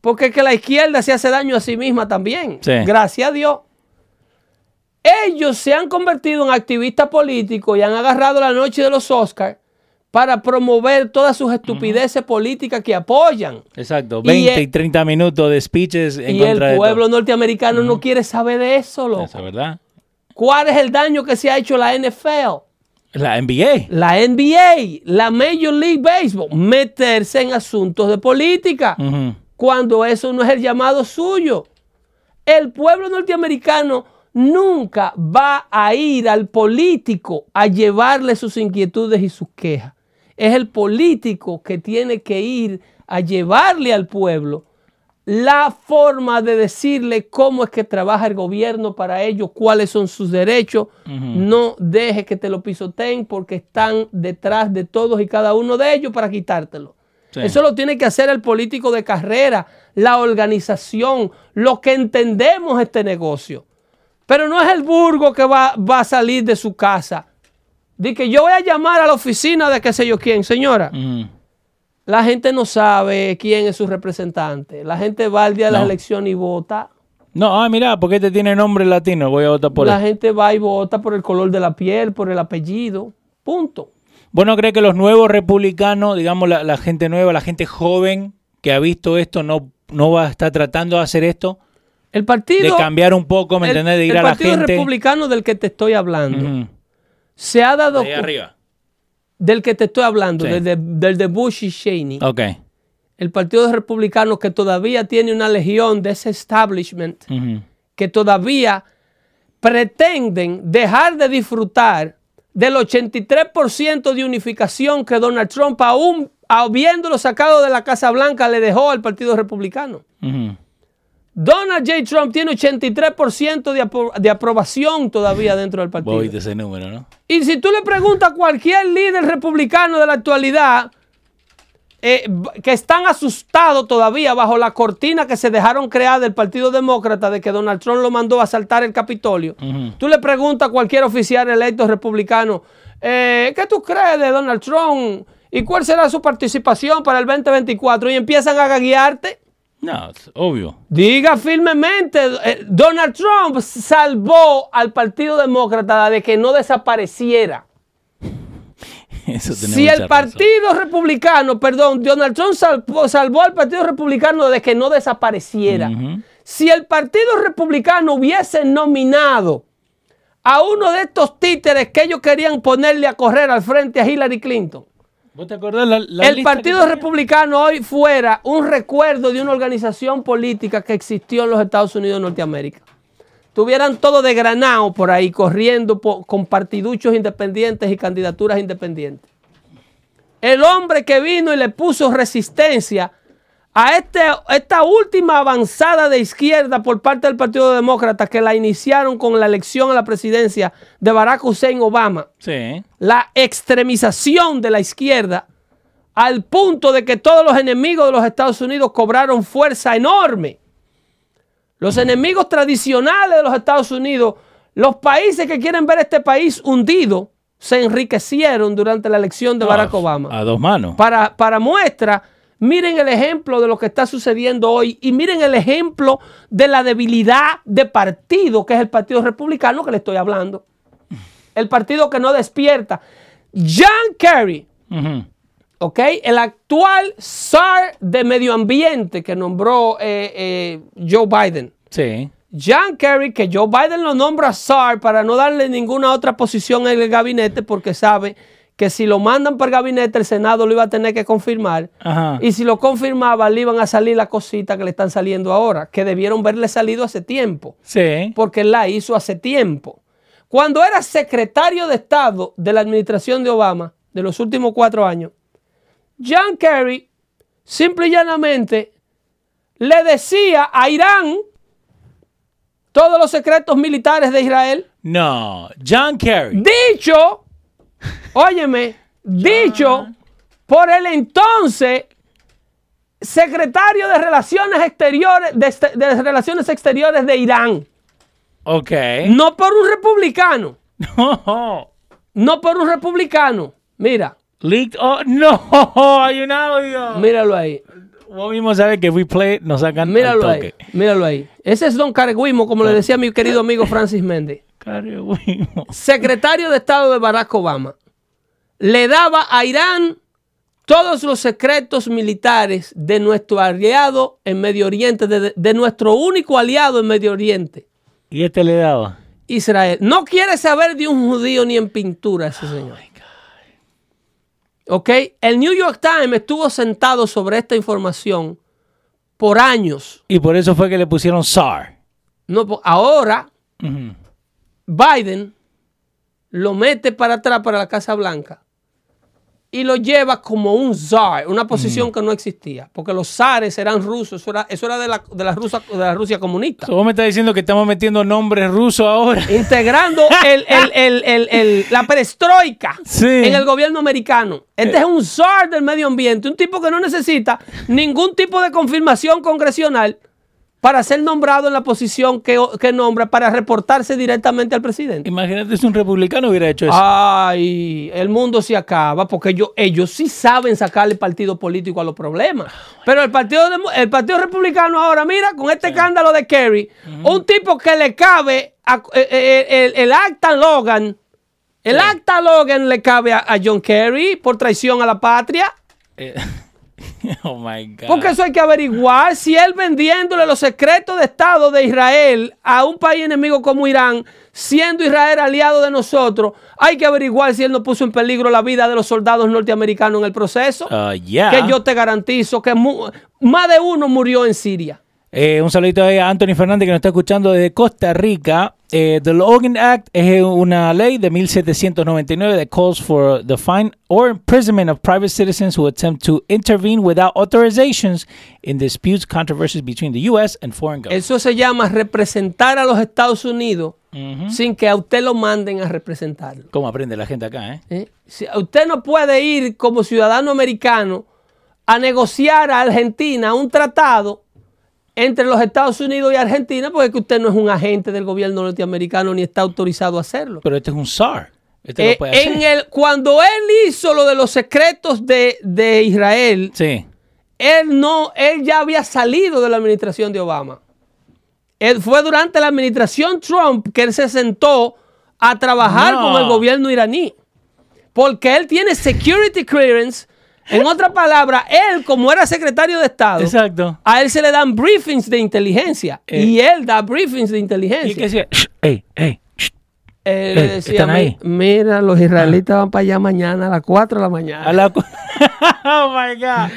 C: porque es que la izquierda se hace daño a sí misma también,
A: Sí.
C: gracias a Dios. Ellos se han convertido en activistas políticos y han agarrado la noche de los Oscars para promover todas sus estupideces políticas que apoyan.
A: Exacto,
C: Y
A: 20 y,
C: el-
A: 30 minutos de speeches en
C: y el
A: contra de
C: pueblo norteamericano no quiere saber de eso, loco.
A: Eso, ¿verdad?
C: ¿Cuál es el daño que se ha hecho la NFL?
A: La NBA.
C: La NBA, la Major League Baseball, meterse en asuntos de política cuando eso no es el llamado suyo. El pueblo norteamericano nunca va a ir al político a llevarle sus inquietudes y sus quejas. Es el político que tiene que ir a llevarle al pueblo la forma de decirle cómo es que trabaja el gobierno para ellos, cuáles son sus derechos. No dejes que te lo pisoteen porque están detrás de todos y cada uno de ellos para quitártelo.
A: Sí.
C: Eso lo tiene que hacer el político de carrera, la organización, lo que entendemos este negocio. Pero no es el burgo que va, va a salir de su casa. Dice que yo voy a llamar a la oficina de qué sé yo quién, señora. La gente no sabe quién es su representante. La gente va al día de las
A: No.
C: elecciones y vota.
A: No, ah, mira, porque este tiene nombre latino, voy a votar por
C: la
A: él.
C: gente va y vota por el color de la piel, por el apellido. Punto.
A: ¿Vos no crees que los nuevos republicanos, digamos la, la gente nueva, la gente joven que ha visto esto, no, no va a estar tratando de hacer esto?
C: El partido.
A: De cambiar un poco, ¿me
C: el-
A: entendés? De ir
C: el
A: a la
C: partido
A: gente.
C: republicano del que te estoy hablando
A: Ujú.
C: Se ha dado
A: De arriba.
C: del que te estoy hablando,
A: Sí.
C: del, de, del de Bush y Cheney.
A: Ok.
C: El partido republicano que todavía tiene una legión de ese establishment que todavía pretenden dejar de disfrutar del 83% de unificación que Donald Trump, aún habiéndolo sacado de la Casa Blanca, le dejó al Partido Republicano. Donald J. Trump tiene 83% de, apro- de aprobación todavía dentro del partido.
A: viste ese número, ¿no?
C: Y si tú le preguntas a cualquier líder republicano de la actualidad, eh, que están asustados todavía bajo la cortina que se dejaron crear del Partido Demócrata de que Donald Trump lo mandó a asaltar el Capitolio, tú le preguntas a cualquier oficial electo republicano, eh, ¿qué tú crees de Donald Trump? ¿Y cuál será su participación para el 2024? Y empiezan a gaguearte.
A: No, es obvio.
C: Diga firmemente, eh, Donald Trump salvó al Partido Demócrata de que no desapareciera.
A: Eso
C: Si el
A: razón.
C: Partido Republicano, perdón, Donald Trump salvó, salvó al Partido Republicano de que no desapareciera. Si el Partido Republicano hubiese nominado a uno de estos títeres que ellos querían ponerle a correr al frente a Hillary Clinton,
A: ¿Vos te acordás la, la
C: el Partido? Republicano hoy fuera un recuerdo de una organización política que existió en los Estados Unidos de Norteamérica. Tuvieran todo de granado por ahí, corriendo con partiduchos independientes y candidaturas independientes. El hombre que vino y le puso resistencia a este, esta última avanzada de izquierda por parte del Partido Demócrata que la iniciaron con la elección a la presidencia de Barack Hussein Obama
A: Sí.
C: la extremización de la izquierda al punto de que todos los enemigos de los Estados Unidos cobraron fuerza enorme. Los enemigos tradicionales de los Estados Unidos, los países que quieren ver este país hundido, se enriquecieron durante la elección de Barack
A: Ah,
C: Obama.
A: A dos manos.
C: Para, para muestra, miren el ejemplo de lo que está sucediendo hoy y miren el ejemplo de la debilidad de partido que es el Partido Republicano que le estoy hablando. El partido que no despierta. John Kerry. ¿ok? El actual SAR de medio ambiente que nombró eh, eh, Joe Biden.
A: Sí.
C: John Kerry, que Joe Biden lo nombra SAR para no darle ninguna otra posición en el gabinete porque sabe que si lo mandan para el gabinete el Senado lo iba a tener que confirmar.
A: Ajá.
C: Y si lo confirmaba le iban a salir las cositas que le están saliendo ahora, que debieron verle salido hace tiempo
A: Sí.
C: porque él la hizo hace tiempo. Cuando era secretario de Estado de la administración de Obama, de los últimos cuatro años, John Kerry simple y llanamente le decía a Irán todos los secretos militares de Israel,
A: No. John Kerry.
C: dicho, óyeme, dicho por el entonces secretario de Relaciones Exteriores de, este- de Relaciones Exteriores de Irán.
A: Ok.
C: No por un republicano.
A: No.
C: No por un republicano. Mira,
A: Leaked. Oh, no. Hay un audio.
C: míralo ahí.
A: Vos mismo sabes que we play nos sacan
C: Míralo
A: al
C: ahí.
A: toque.
C: Míralo ahí. Ese es Don Carguimo, como le decía mi querido amigo Francis Méndez.
A: Carguimo.
C: Secretario de Estado de Barack Obama. Le daba a Irán todos los secretos militares de nuestro aliado en Medio Oriente, de, de nuestro único aliado en Medio Oriente,
A: Y este le daba.
C: Israel. No quiere saber de un judío ni en pintura ese señor. ¿Ok? El New York Times estuvo sentado sobre esta información por años.
A: Y por eso fue que le pusieron SAR.
C: No, po- ahora. Biden lo mete para atrás para la Casa Blanca y lo lleva como un zar, una posición que no existía, porque los zares eran rusos, eso era, eso era de, la, de, la Rusia, de la Rusia comunista.
A: Vos me estás diciendo que estamos metiendo nombres rusos ahora.
C: integrando el- el- el- el- el- la perestroika
A: Sí.
C: en el gobierno americano. Este es un czar del medio ambiente, un tipo que no necesita ningún tipo de confirmación congresional para ser nombrado en la posición que, que nombra para reportarse directamente al presidente.
A: Imagínate si un republicano hubiera hecho eso.
C: Ay, el mundo se acaba porque ellos, ellos sí saben sacarle partido político a los problemas. Pero el partido, el partido Republicano ahora, mira, con este escándalo de Kerry, un tipo que le cabe a- eh, eh, el, el acta Logan, el acta Logan le cabe a, a John Kerry por traición a la patria.
A: Eh, oh my God.
C: Porque eso hay que averiguar si él vendiéndole los secretos de Estado de Israel a un país enemigo como Irán, siendo Israel aliado de nosotros, hay que averiguar si él no puso en peligro la vida de los soldados norteamericanos en el proceso.
A: Ah, yeah.
C: Que yo te garantizo que más de uno murió en Siria.
A: Eh, un saludito ahí a Anthony Fernández que nos está escuchando desde Costa Rica. Eh, the Logan Act es una ley de 1799 that calls for the fine or imprisonment of private citizens who attempt to intervene without authorizations in disputes, controversies between the U.S. and foreign governments.
C: Eso se llama representar a los Estados Unidos sin que a usted lo manden a representarlo.
A: ¿Cómo aprende la gente acá, eh?
C: ¿eh? Si- usted no puede ir como ciudadano americano a negociar a Argentina un tratado entre los Estados Unidos y Argentina porque que usted no es un agente del gobierno norteamericano ni está autorizado a hacerlo.
A: Pero este es un SAR. Este
C: Eh,
A: lo puede
C: en
A: hacer.
C: el, cuando él hizo lo de los secretos de, de Israel,
A: Sí.
C: él no, él ya había salido de la administración de Obama. Él fue durante la administración Trump que él se sentó a trabajar
A: No.
C: con el gobierno iraní. Porque él tiene security clearance. En otra palabra, él, como era secretario de Estado,
A: Exacto.
C: a él se le dan briefings de inteligencia.
A: Eh.
C: y él da briefings de
A: Y
C: inteligencia.
A: que decía, "Shh, ey, ey, shh".
C: Él decía,
A: ¿están
C: "Mi-
A: ahí?"
C: mira, los israelitas van para allá mañana a las 4 de la mañana.
A: A la oh my God.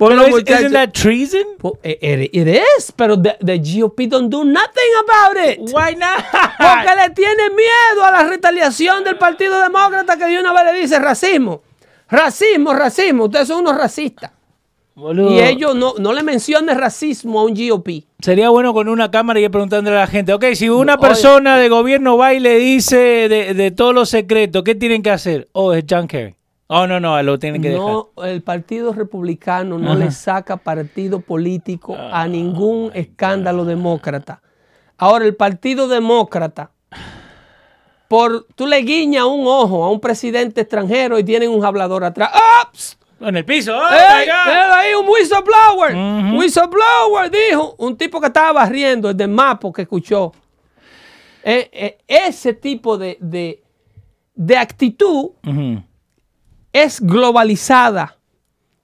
C: Los
A: is,
C: muchachos-
A: isn't that treason?
C: It, it- it is, pero the, the GOP don't do nothing about it.
A: Why not?
C: Porque le tiene miedo a la retaliación del Partido Demócrata que de una vez le dice racismo. Racismo, racismo. Ustedes son unos racistas.
A: Boludo.
C: Y ellos no, no le mencionen racismo a un GOP.
A: Sería bueno con una cámara y ir preguntándole a la gente, ok, si una
C: Oye.
A: persona de gobierno va y le dice de, de todos los secretos, ¿qué tienen que hacer? Oh, es John Kerry. Oh, no, no, lo tienen que
C: No, el Partido Republicano no
A: Ajá.
C: le saca partido político a ningún escándalo demócrata. Ahora, el Partido Demócrata, por tú le guiñas un ojo a un presidente extranjero y tienen un hablador atrás. ¡Ops!
A: En el piso. Oh,
C: ¡Ey!
A: my God.
C: míralo ahí, un whistleblower.
A: Ujú.
C: Whistleblower, dijo. Un tipo que estaba barriendo, el de Mapo que escuchó. Eh, eh, ese tipo de, de, de actitud es globalizada,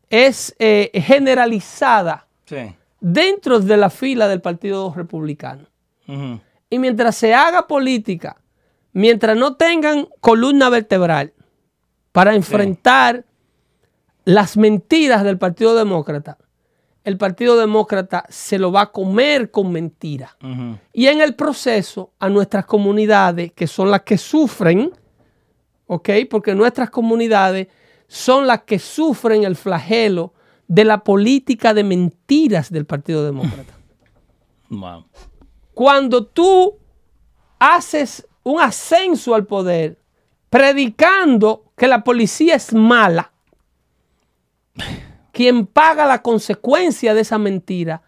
C: es eh, generalizada
A: Sí.
C: dentro de la fila del Partido Republicano. Y mientras se haga política, mientras no tengan columna vertebral para enfrentar las mentiras del Partido Demócrata, el Partido Demócrata se lo va a comer con mentiras. Y en el proceso, a nuestras comunidades, que son las que sufren, ¿ok? Porque nuestras comunidades son las que sufren el flagelo de la política de mentiras del Partido Demócrata.
A: Wow.
C: Cuando tú haces un ascenso al poder predicando que la policía es mala, quien paga la consecuencia de esa mentira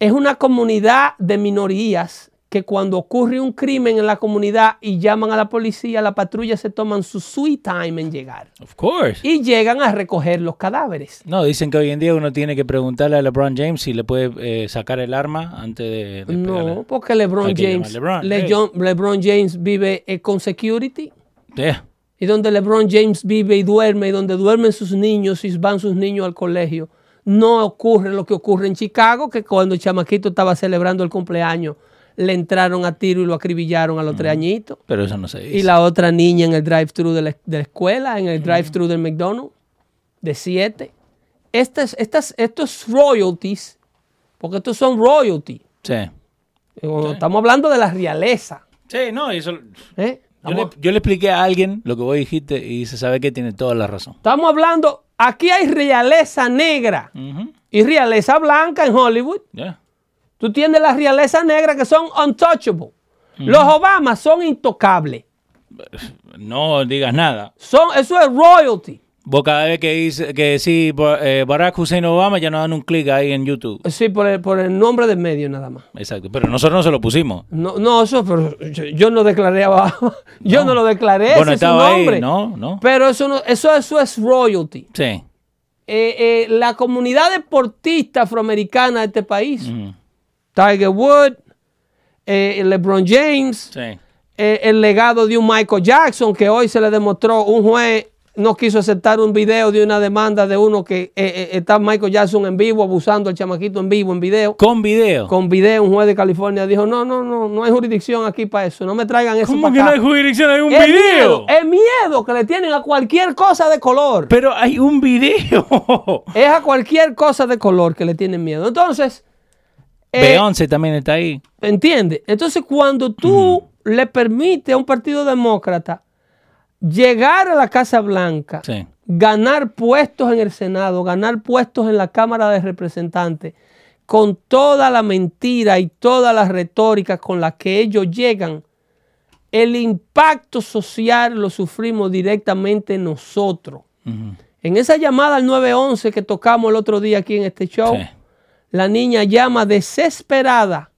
C: es una comunidad de minorías que cuando ocurre un crimen en la comunidad y llaman a la policía, la patrulla se toman su sweet time en llegar
A: Of course.
C: y llegan a recoger los cadáveres.
A: No, dicen que hoy en día uno tiene que preguntarle a LeBron James si le puede eh, sacar el arma antes de, de pegarle.
C: No, porque LeBron James,
A: llamar LeBron,
C: Le-
A: hey.
C: John- LeBron James vive eh, con security.
A: Yeah.
C: y donde LeBron James vive y duerme y donde duermen sus niños y van sus niños al colegio, no ocurre lo que ocurre en Chicago, que cuando el chamaquito estaba celebrando el cumpleaños, le entraron a tiro y lo acribillaron a los tres añitos.
A: Pero eso no se dice.
C: Y la otra niña en el drive-thru de, la, de la escuela, en el drive-thru del McDonald's, de siete. Estas, estas, estos royalties, porque estos son royalties.
A: Sí.
C: Cuando Estamos hablando de la realeza.
A: Sí, no, eso...
C: ¿eh?
A: Yo le,
C: Estamos-
A: yo le expliqué a alguien lo que vos dijiste y se sabe que tiene toda la razón.
C: Estamos hablando, aquí hay realeza negra y realeza blanca en Hollywood.
A: Yeah.
C: Tú tienes las realeza negra que son untouchable. Los Obama son intocables.
A: No digas nada.
C: Son, eso es royalty.
A: Vos cada vez que dice que sí, eh, Barack Hussein Obama, ya nos dan un clic ahí en YouTube.
C: Sí, por el, por el nombre del medio nada más.
A: Exacto. Pero nosotros no se lo pusimos.
C: No, no eso, pero yo, yo no declaré abajo. Yo no, lo declaré.
A: Bueno,
C: ese es su
A: estaba
C: nombre.
A: ahí, ¿no? ¿No?
C: Pero eso, no, eso, eso es royalty.
A: Sí.
C: Eh, eh, la comunidad deportista afroamericana de este país. Tiger Woods, eh, LeBron James,
A: Sí.
C: eh, el legado de un Michael Jackson que hoy se le demostró, un juez no quiso aceptar un video de una demanda de uno que eh, eh, está Michael Jackson en vivo, abusando al chamaquito en vivo, en video.
A: Con video.
C: Con video, un juez de California dijo, no, no, no, no hay jurisdicción aquí para eso, no me traigan eso
A: ¿Cómo
C: para
A: que no
C: acá".
A: hay jurisdicción? Hay un
C: es
A: video.
C: miedo, es miedo que le tienen a cualquier cosa de color.
A: Pero hay un video.
C: Es a cualquier cosa de color que le tienen miedo. Entonces, eh,
A: Beyoncé también está ahí.
C: ¿Entiendes? Entonces, cuando tú le permites a un partido demócrata llegar a la Casa Blanca,
A: Sí.
C: ganar puestos en el Senado, ganar puestos en la Cámara de Representantes, con toda la mentira y toda la retórica con la que ellos llegan, el impacto social lo sufrimos directamente nosotros. En esa llamada al 911 que tocamos el otro día aquí en este show,
A: Sí.
C: La niña llama desesperada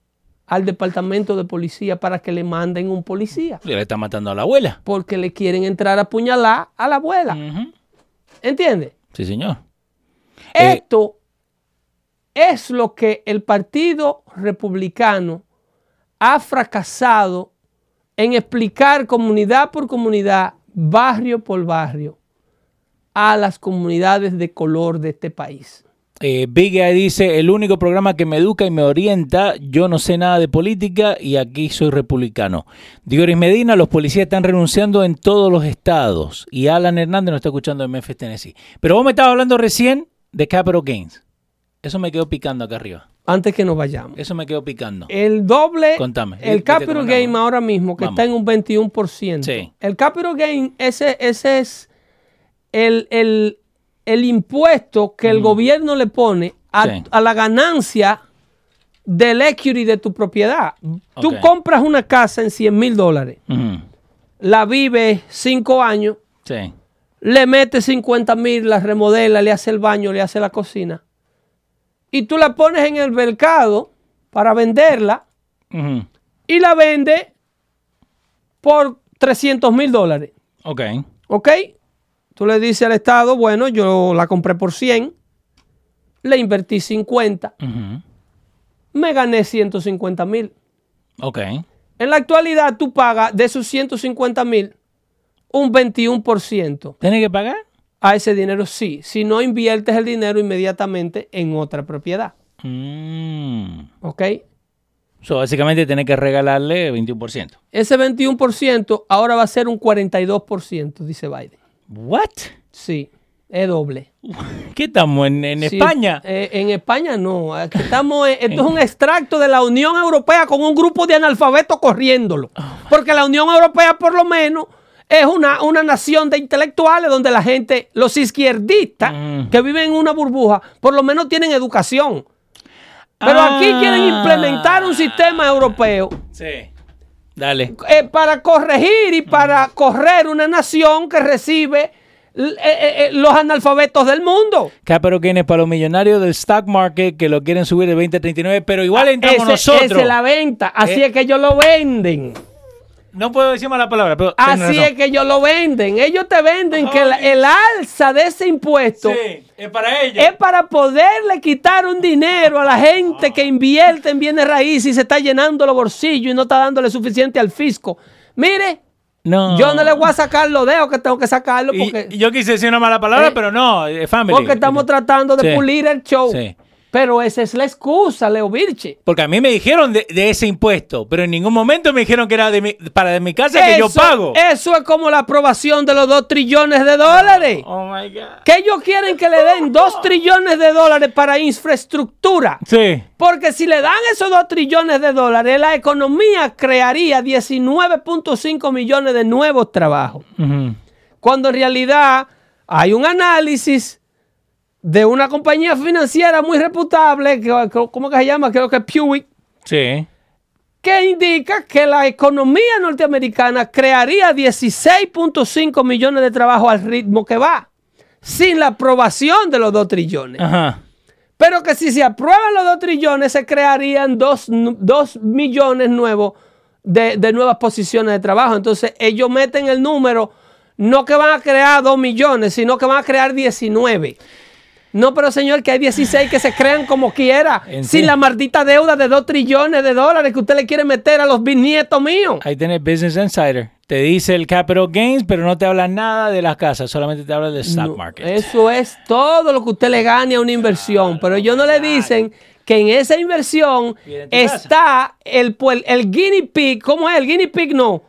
C: al departamento de policía para que le manden un policía,
A: Le está matando a la abuela.
C: porque le quieren entrar a apuñalar a la abuela.
A: Ujú.
C: ¿Entiendes?
A: Sí, señor. Eh,
C: Esto es lo que el Partido Republicano ha fracasado en explicar comunidad por comunidad, barrio por barrio, a las comunidades de color de este país.
A: Eh, Big Guy dice, el único programa que me educa y me orienta, yo no sé nada de política y aquí soy republicano. Dioris Medina, los policías están renunciando en todos los estados y Alan Hernández nos está escuchando en Memphis, Tennessee. Pero vos me estabas hablando recién de Capital Gains. Eso me quedó picando acá arriba.
C: Antes que nos vayamos.
A: Eso me quedó picando.
C: El doble.
A: Contame.
C: El capital gain ahora mismo, que
A: Vamos.
C: está en un 21%.
A: Sí.
C: El capital gain, ese, ese es el, el- el impuesto que el gobierno le pone a,
A: Sí.
C: a la ganancia del equity de tu propiedad. Tú compras una casa en 100 mil dólares, la vives 5 años,
A: Sí.
C: le metes 50 mil, la remodela, le hace el baño, le hace la cocina, y tú la pones en el mercado para venderla y la vende por 300 mil dólares.
A: Ok.
C: ¿Ok? Tú le dices al Estado, bueno, yo la compré por 100, le invertí 50,
A: Ujú.
C: me gané 150 mil.
A: Ok.
C: En la actualidad tú pagas de esos 150 mil un 21%.
A: ¿Tienes que pagar?
C: A ese dinero sí, si no inviertes el dinero inmediatamente en otra propiedad.
A: Mm.
C: ¿Ok?
A: So, básicamente tenés que regalarle 21%.
C: Ese 21% ahora va a ser un 42%, dice Biden.
A: ¿What?
C: Sí, es doble.
A: ¿Qué estamos en, en
C: Sí,
A: España?
C: eh, en España no. Aquí estamos, esto es un extracto de la Unión Europea con un grupo de analfabetos corriéndolo.
A: Oh,
C: Porque la Unión Europea, por lo menos, es una, una nación de intelectuales donde la gente, los izquierdistas,
A: Mm.
C: que viven en una burbuja, por lo menos tienen educación. Pero aquí quieren
A: Ah.
C: implementar un sistema europeo
A: Sí. Dale.
C: eh, para corregir y para correr una nación que recibe eh, eh, eh, los analfabetos del mundo.
A: Capital gain es para los millonarios del stock market que lo quieren subir de 20 a 39, pero igual entramos
C: Ese-
A: nosotros.
C: esa es la venta. Así es que ellos lo venden.
A: No puedo decir mala palabra, pero.
C: Así es que ellos lo venden. Ellos te venden que la- el alza de ese impuesto
A: Sí, es para ellos.
C: es para poderle quitar un dinero a la gente que invierte en bienes raíces y se está llenando los bolsillos y no está dándole suficiente al fisco. Mire,
A: no.
C: yo no le voy a sacar los dedos que tengo que sacarlo porque,
A: y yo quise decir una mala palabra,
C: Eh,
A: pero no, es family.
C: porque estamos tratando de
A: Sí.
C: pulir el show.
A: Sí.
C: Pero esa es la excusa, Leo Virche.
A: Porque a mí me dijeron de, de ese impuesto, pero en ningún momento me dijeron que era de mi- para de mi casa que yo pago.
C: Eso es como la aprobación de los dos trillones de dólares.
A: Oh my God.
C: Que ellos quieren que le den dos trillones de dólares para infraestructura.
A: Sí.
C: Porque si le dan esos dos trillones de dólares, la economía crearía 19.5 millones de nuevos trabajos. Cuando en realidad hay un análisis de una compañía financiera muy reputable, que, ¿cómo que se llama? Creo que es Pewit,
A: Sí.
C: que indica que la economía norteamericana crearía 16.5 millones de trabajos al ritmo que va, sin la aprobación de los 2 trillones.
A: Ajá.
C: Pero que si se aprueban los 2 trillones, se crearían 2 millones nuevos de, de nuevas posiciones de trabajo. Entonces ellos meten el número, no que van a crear 2 millones, sino que van a crear 19. No, pero señor, que hay 16 que se crean como quiera, sin
A: sí.
C: la maldita deuda de 2 trillones de dólares que usted le quiere meter a los bisnietos míos.
A: Ahí tenés Business Insider. Te dice el capital gains, pero no te habla nada de las casas, solamente te habla del stock
C: No,
A: market.
C: Eso es todo lo que usted le gane a una inversión, pero ellos no le dicen que en esa inversión está el, el guinea pig, ¿cómo es? El guinea pig no,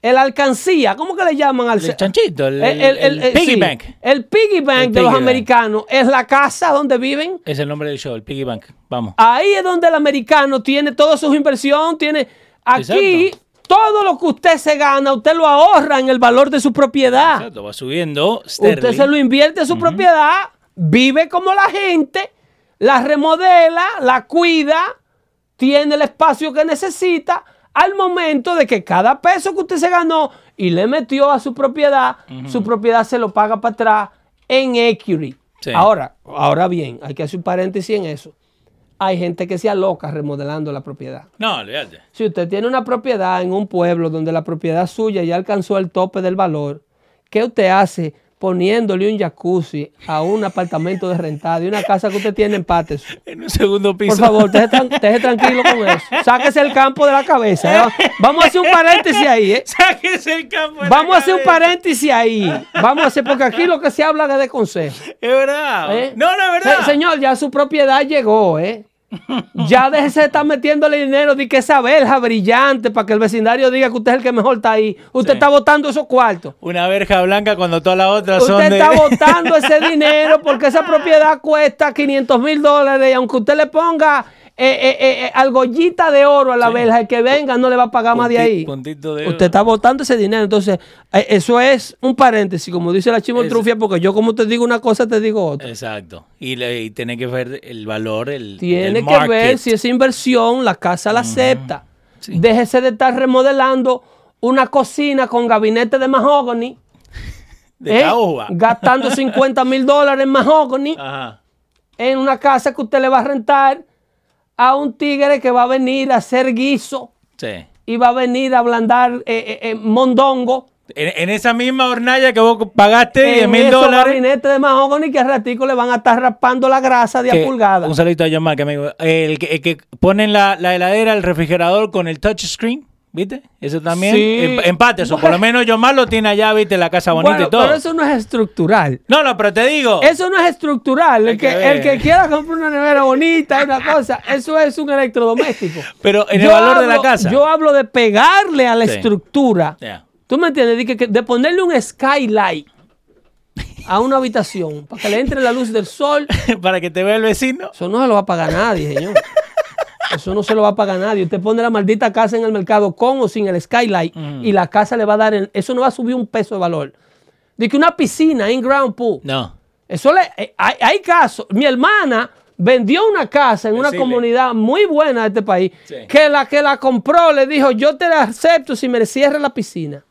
C: el alcancía, ¿cómo que le llaman al
A: El chanchito, el,
C: El,
A: el-
C: el-
A: piggy
C: sí,
A: bank.
C: El piggy bank de los
A: bank.
C: americanos es la casa donde viven.
A: Es el nombre del show, el piggy bank. Vamos.
C: Ahí es donde el americano tiene toda su inversión, tiene aquí
A: Exacto.
C: todo lo que usted se gana, usted lo ahorra en el valor de su propiedad.
A: Exacto, va subiendo.
C: Usted se lo invierte en su propiedad, vive como la gente, la remodela, la cuida, tiene el espacio que necesita al momento de que cada peso que usted se ganó y le metió a su propiedad, su propiedad se lo paga para atrás en equity.
A: Sí.
C: Ahora, ahora bien, hay que hacer un paréntesis en eso. Hay gente que se aloca remodelando la propiedad.
A: No, olvídate.
C: Si usted tiene una propiedad en un pueblo donde la propiedad suya ya alcanzó el tope del valor, ¿qué usted hace poniéndole un jacuzzi a un apartamento de rentado y una casa que usted tiene en Patterson?
A: En un segundo piso.
C: Por favor, tran- esté tranquilo con eso. Sáquese el campo de la cabeza. ¿eh? Vamos a hacer un paréntesis ahí. ¿eh?
A: Sáquese el campo. de la
C: Vamos a hacer un paréntesis ahí. Vamos a hacer, porque aquí lo que se habla es de consejo.
A: Es verdad.
C: ¿eh?
A: No, no es verdad.
C: Se- señor, ya su propiedad llegó, ¿eh? Ya déjese de estar metiéndole dinero de que esa verja brillante para que el vecindario diga que usted es el que mejor está ahí. Usted
A: Sí.
C: está botando esos cuartos.
A: Una verja blanca cuando todas las otras son
C: Usted está botando ese dinero porque esa propiedad cuesta 500 mil dólares y aunque usted le ponga eh, eh, eh, eh, argollita de oro a la verja, el que venga no le va a pagar más de ahí.
A: de
C: Usted está botando ese dinero. Entonces, eso es un paréntesis, como dice la chimotrufia, porque yo como te digo una cosa, te digo otra.
A: Exacto. Y, le- y tiene que ver el valor, el
C: Tiene
A: el
C: que ver si esa inversión la casa la acepta.
A: Sí.
C: Déjese de estar remodelando una cocina con gabinete de mahogany.
A: De
C: ¿eh?
A: caoba.
C: Gastando 50 mil dólares en mahogany
A: Ajá.
C: en una casa que usted le va a rentar a un tigre que va a venir a hacer guiso
A: Sí.
C: y va a venir a ablandar eh, eh, eh, mondongo.
A: En, en esa misma hornalla que vos pagaste 10
C: en
A: mil dólares.
C: gabinetes de mahogany que al ratico le van a estar raspando la grasa de a
A: que-
C: pulgada.
A: Un saludito a John Mark, amigo. El que, el que ponen la, la heladera, el refrigerador con el touchscreen, ¿viste? Eso también.
C: Sí.
A: Em- Empate, eso. Por lo menos John Mark lo tiene allá, ¿viste? La casa bonita
C: Bueno,
A: y todo.
C: pero eso no es estructural.
A: No, no, pero te digo.
C: Eso no es estructural. El
A: que
C: el que quiera comprar una nevera bonita, una cosa, eso es un electrodoméstico.
A: Pero en el valor de la casa.
C: Yo hablo de pegarle a la
A: Sí.
C: estructura. ¿Tú me entiendes? De, que- de ponerle un skylight a una habitación para que le entre la luz del sol.
A: Para que te vea el vecino.
C: Eso no se lo va a pagar nadie, señor. Eso no se lo va a pagar nadie. Usted pone la maldita casa en el mercado con o sin el skylight y la casa le va a dar. el- eso no va a subir un peso de valor. De que una piscina, in-ground pool.
A: No.
C: Eso le, eh, hay, hay casos. Mi hermana vendió una casa en una comunidad muy buena de este país
A: Sí.
C: que la que la compró le dijo, yo te la acepto si me cierre la piscina.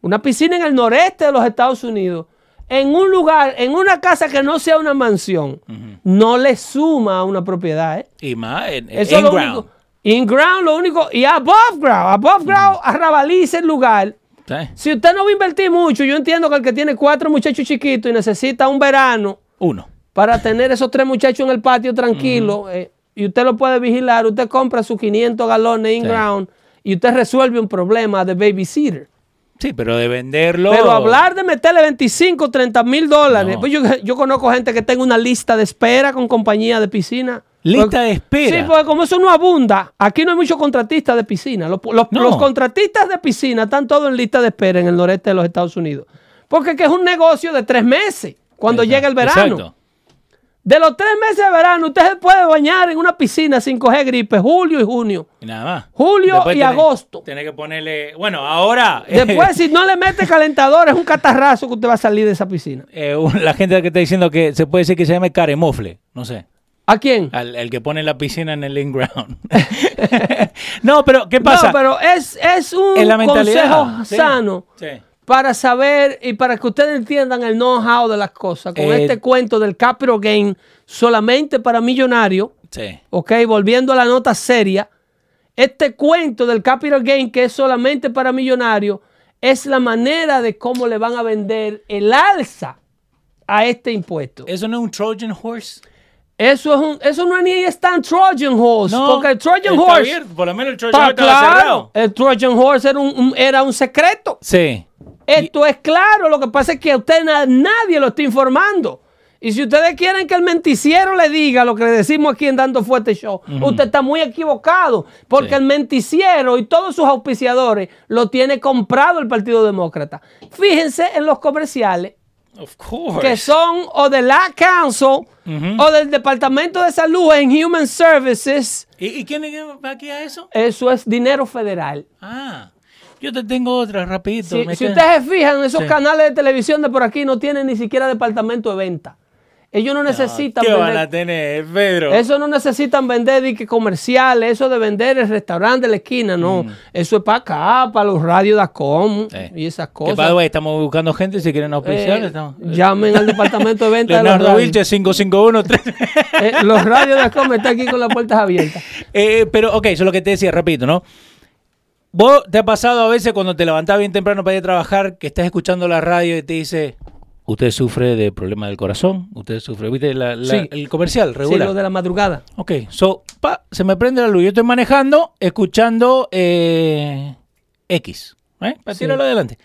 C: Una piscina en el noreste de los Estados Unidos, en un lugar, en una casa que no sea una mansión, no le suma a una propiedad. ¿eh?
A: Y más en,
C: Eso es lo
A: ground.
C: único. In ground, lo único. Y above ground. Above ground, arrabalice el lugar.
A: Sí.
C: Si usted no va a invertir mucho, yo entiendo que el que tiene cuatro muchachos chiquitos y necesita un verano
A: Uno.
C: para tener esos tres muchachos en el patio tranquilo eh, y usted lo puede vigilar, usted compra sus 500 galones in
A: Sí.
C: ground y usted resuelve un problema de babysitter.
A: Sí, pero de venderlo.
C: Pero hablar de meterle 25, 30 mil dólares,
A: No.
C: pues yo, yo conozco gente que tenga una lista de espera con compañía de piscina.
A: Lista
C: Porque-
A: de espera.
C: Sí, porque como eso no abunda, aquí no hay muchos contratistas de piscina. Los, los-
A: No.
C: los contratistas de piscina están todos en lista de espera en el noreste de los Estados Unidos. Porque es que es un negocio de tres meses cuando
A: Exacto.
C: llega el verano.
A: Exacto.
C: De los tres meses de verano, usted se puede bañar en una piscina sin coger gripe, julio y junio.
A: Y nada más.
C: Julio y
A: tiene-
C: agosto.
A: Tiene que ponerle. Bueno, ahora.
C: Después, si no le mete calentador, es un catarrazo que usted va a salir de esa piscina.
A: eh, la gente que está diciendo que se puede decir que se llame caremofle. No sé.
C: ¿A quién?
A: Al, el que pone la piscina en el in-ground. no, pero ¿qué pasa?
C: No, pero es, es un
A: En la mentalidad.
C: consejo
A: Sí,
C: sano
A: sí.
C: Para saber y para que ustedes entiendan el know-how de las cosas. Con
A: Eh,
C: este cuento del capital gain solamente para millonarios,
A: Sí.
C: ok, volviendo a la nota seria, este cuento del capital gain que es solamente para millonarios es la manera de cómo le van a vender el alza a este impuesto.
A: ¿Eso no es un Trojan horse?
C: Eso, es un, eso no es ni es tan Trojan Horse,
A: No.
C: porque el Trojan Horse...
A: abierto, Por lo menos el Trojan horse
C: claro,
A: cerrado.
C: el Trojan Horse era un, un- era un secreto.
A: Sí.
C: Esto es claro, lo que pasa es que a usted na- nadie lo está informando. Y si ustedes quieren que el menticiero le diga lo que le decimos aquí en Dando Fuerte Show, usted está muy equivocado, porque
A: Sí.
C: el menticiero y todos sus auspiciadores lo tiene comprado el Partido Demócrata. Fíjense en los comerciales
A: Of course.
C: que son o de la Council o del Departamento de Salud en Human Services.
A: ¿Y, y quién va aquí a eso?
C: Eso es dinero federal.
A: Ah, yo te tengo otra, rapidito.
C: Si,
A: me
C: si
A: queda-
C: ustedes se fijan, esos
A: Sí.
C: canales de televisión de por aquí no tienen ni siquiera departamento de venta. Ellos no necesitan
A: ¿Qué van
C: vender.
A: a tener, Pedro?
C: Eso no necesitan vender que comerciales, eso de vender el restaurante de la esquina, no. Eso es para acá, para los radios de ACOM
A: Mm. Sí.
C: y esas
A: Que,
C: cosas.
A: the way, estamos buscando gente si quieren
C: Eh,
A: auspiciar. estamos-
C: llamen al departamento de venta de los
A: Leonardo. Vilche 551
C: Eh, los radios de ACOM están aquí con las puertas abiertas.
A: Eh, pero, ok, eso es lo que te decía, repito, ¿no? ¿Vos te ha pasado a veces cuando te levantás bien temprano para ir a trabajar que estás escuchando la radio y te dice, usted sufre de problemas del corazón, usted sufre, ¿viste? La- la-
C: Sí.
A: El comercial
C: Sí,
A: regular.
C: lo de la madrugada.
A: Ok, so, pa, se me prende la luz. Yo estoy manejando, escuchando eh, X, ¿right? Para
C: Sí.
A: tirarlo adelante.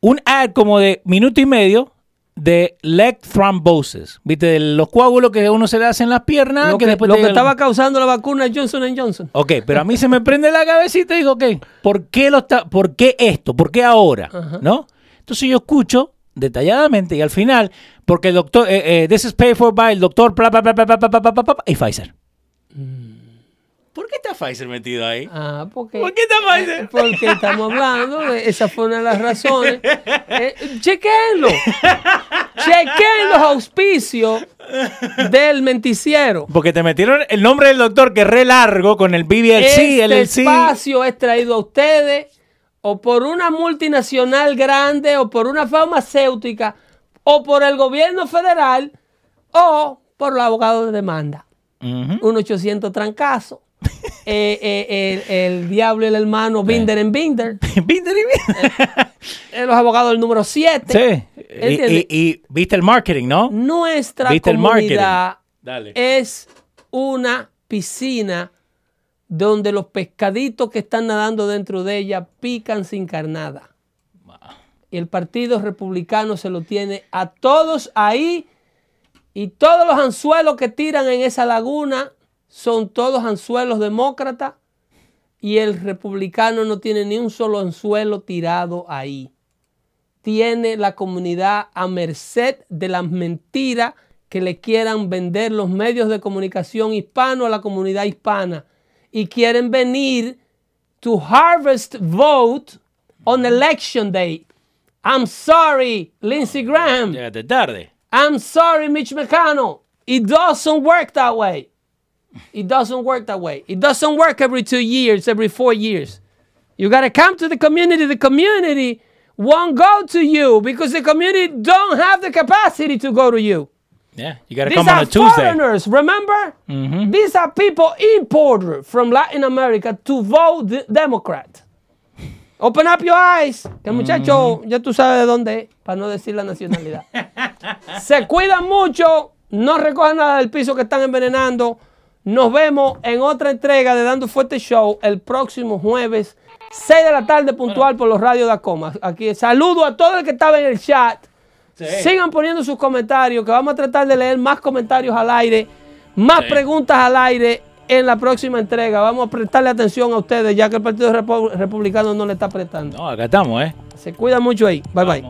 A: Un ad como de minuto y medio de leg thrombosis. ¿Viste? De los coágulos que uno se le hacen en las piernas.
C: Lo que,
A: después
C: lo que estaba causando la vacuna Johnson Johnson.
A: Ok, pero a mí se me prende la cabecita y digo, ok, ¿por qué, lo está, ¿por qué esto? ¿Por qué ahora?
C: Ajá.
A: ¿No? Entonces yo escucho detalladamente y al final, porque el doctor, eh, eh, this is paid for by el doctor, bla, bla, bla, bla, bla, bla, bla, bla, bla, bla, y Pfizer. ¿Por qué está Pfizer metido ahí?
C: Ah, porque,
A: ¿Por qué está Pfizer?
C: porque estamos hablando de esa fue una de las razones. Eh, chequenlo. Chequen los auspicios del menticiero.
A: Porque te metieron el nombre del doctor que es re largo con el BBLC,
C: Este
A: LLC.
C: espacio es traído a ustedes o por una multinacional grande o por una farmacéutica o por el gobierno federal o por los abogados de demanda. Un 800 trancazo. Eh, eh, el, el diablo y el hermano Binder en Binder.
A: Binder y binder.
C: Eh, los abogados del número 7.
A: Sí. Y, y- y viste el marketing, ¿no?
C: Nuestra
A: ¿Viste el
C: comunidad
A: Dale.
C: es una piscina donde los pescaditos que están nadando dentro de ella pican sin carnada. Y el Partido Republicano se lo tiene a todos ahí y todos los anzuelos que tiran en esa laguna son todos anzuelos demócratas y el republicano no tiene ni un solo anzuelo tirado ahí. Tiene la comunidad a merced de las mentiras que le quieran vender los medios de comunicación hispano a la comunidad hispana y quieren venir to harvest vote on election day. I'm sorry, Lindsey Graham.
A: Llegaste tarde.
C: I'm sorry, Mitch McConnell. It doesn't work that way. It doesn't work that way. It doesn't work every two years, every four years. You gotta come to the community. The community won't go to you because the community don't have the capacity to go to you.
A: Yeah, you gotta
C: These
A: come on a Tuesday.
C: These are foreigners, remember? Mm-hmm. These are people imported from Latin America to vote de- Democrat. Open up your eyes. Que mm-hmm. muchacho, ya tú sabes de dónde es, para no decir la nacionalidad. Se cuidan mucho, no recojan nada del piso que están envenenando. Nos vemos en otra entrega de Dando Fuerte Show el próximo jueves, 6 de la tarde puntual por los radios de Acoma. Aquí saludo a todo el que estaba en el chat. Sigan poniendo sus comentarios, que vamos a tratar de leer más comentarios al aire, más
A: Sí.
C: preguntas al aire en la próxima entrega. Vamos a prestarle atención a ustedes, ya que el Partido Repu- Republicano no le está prestando.
A: No, acá estamos, ¿eh?
C: Se cuida mucho ahí. Bye bye.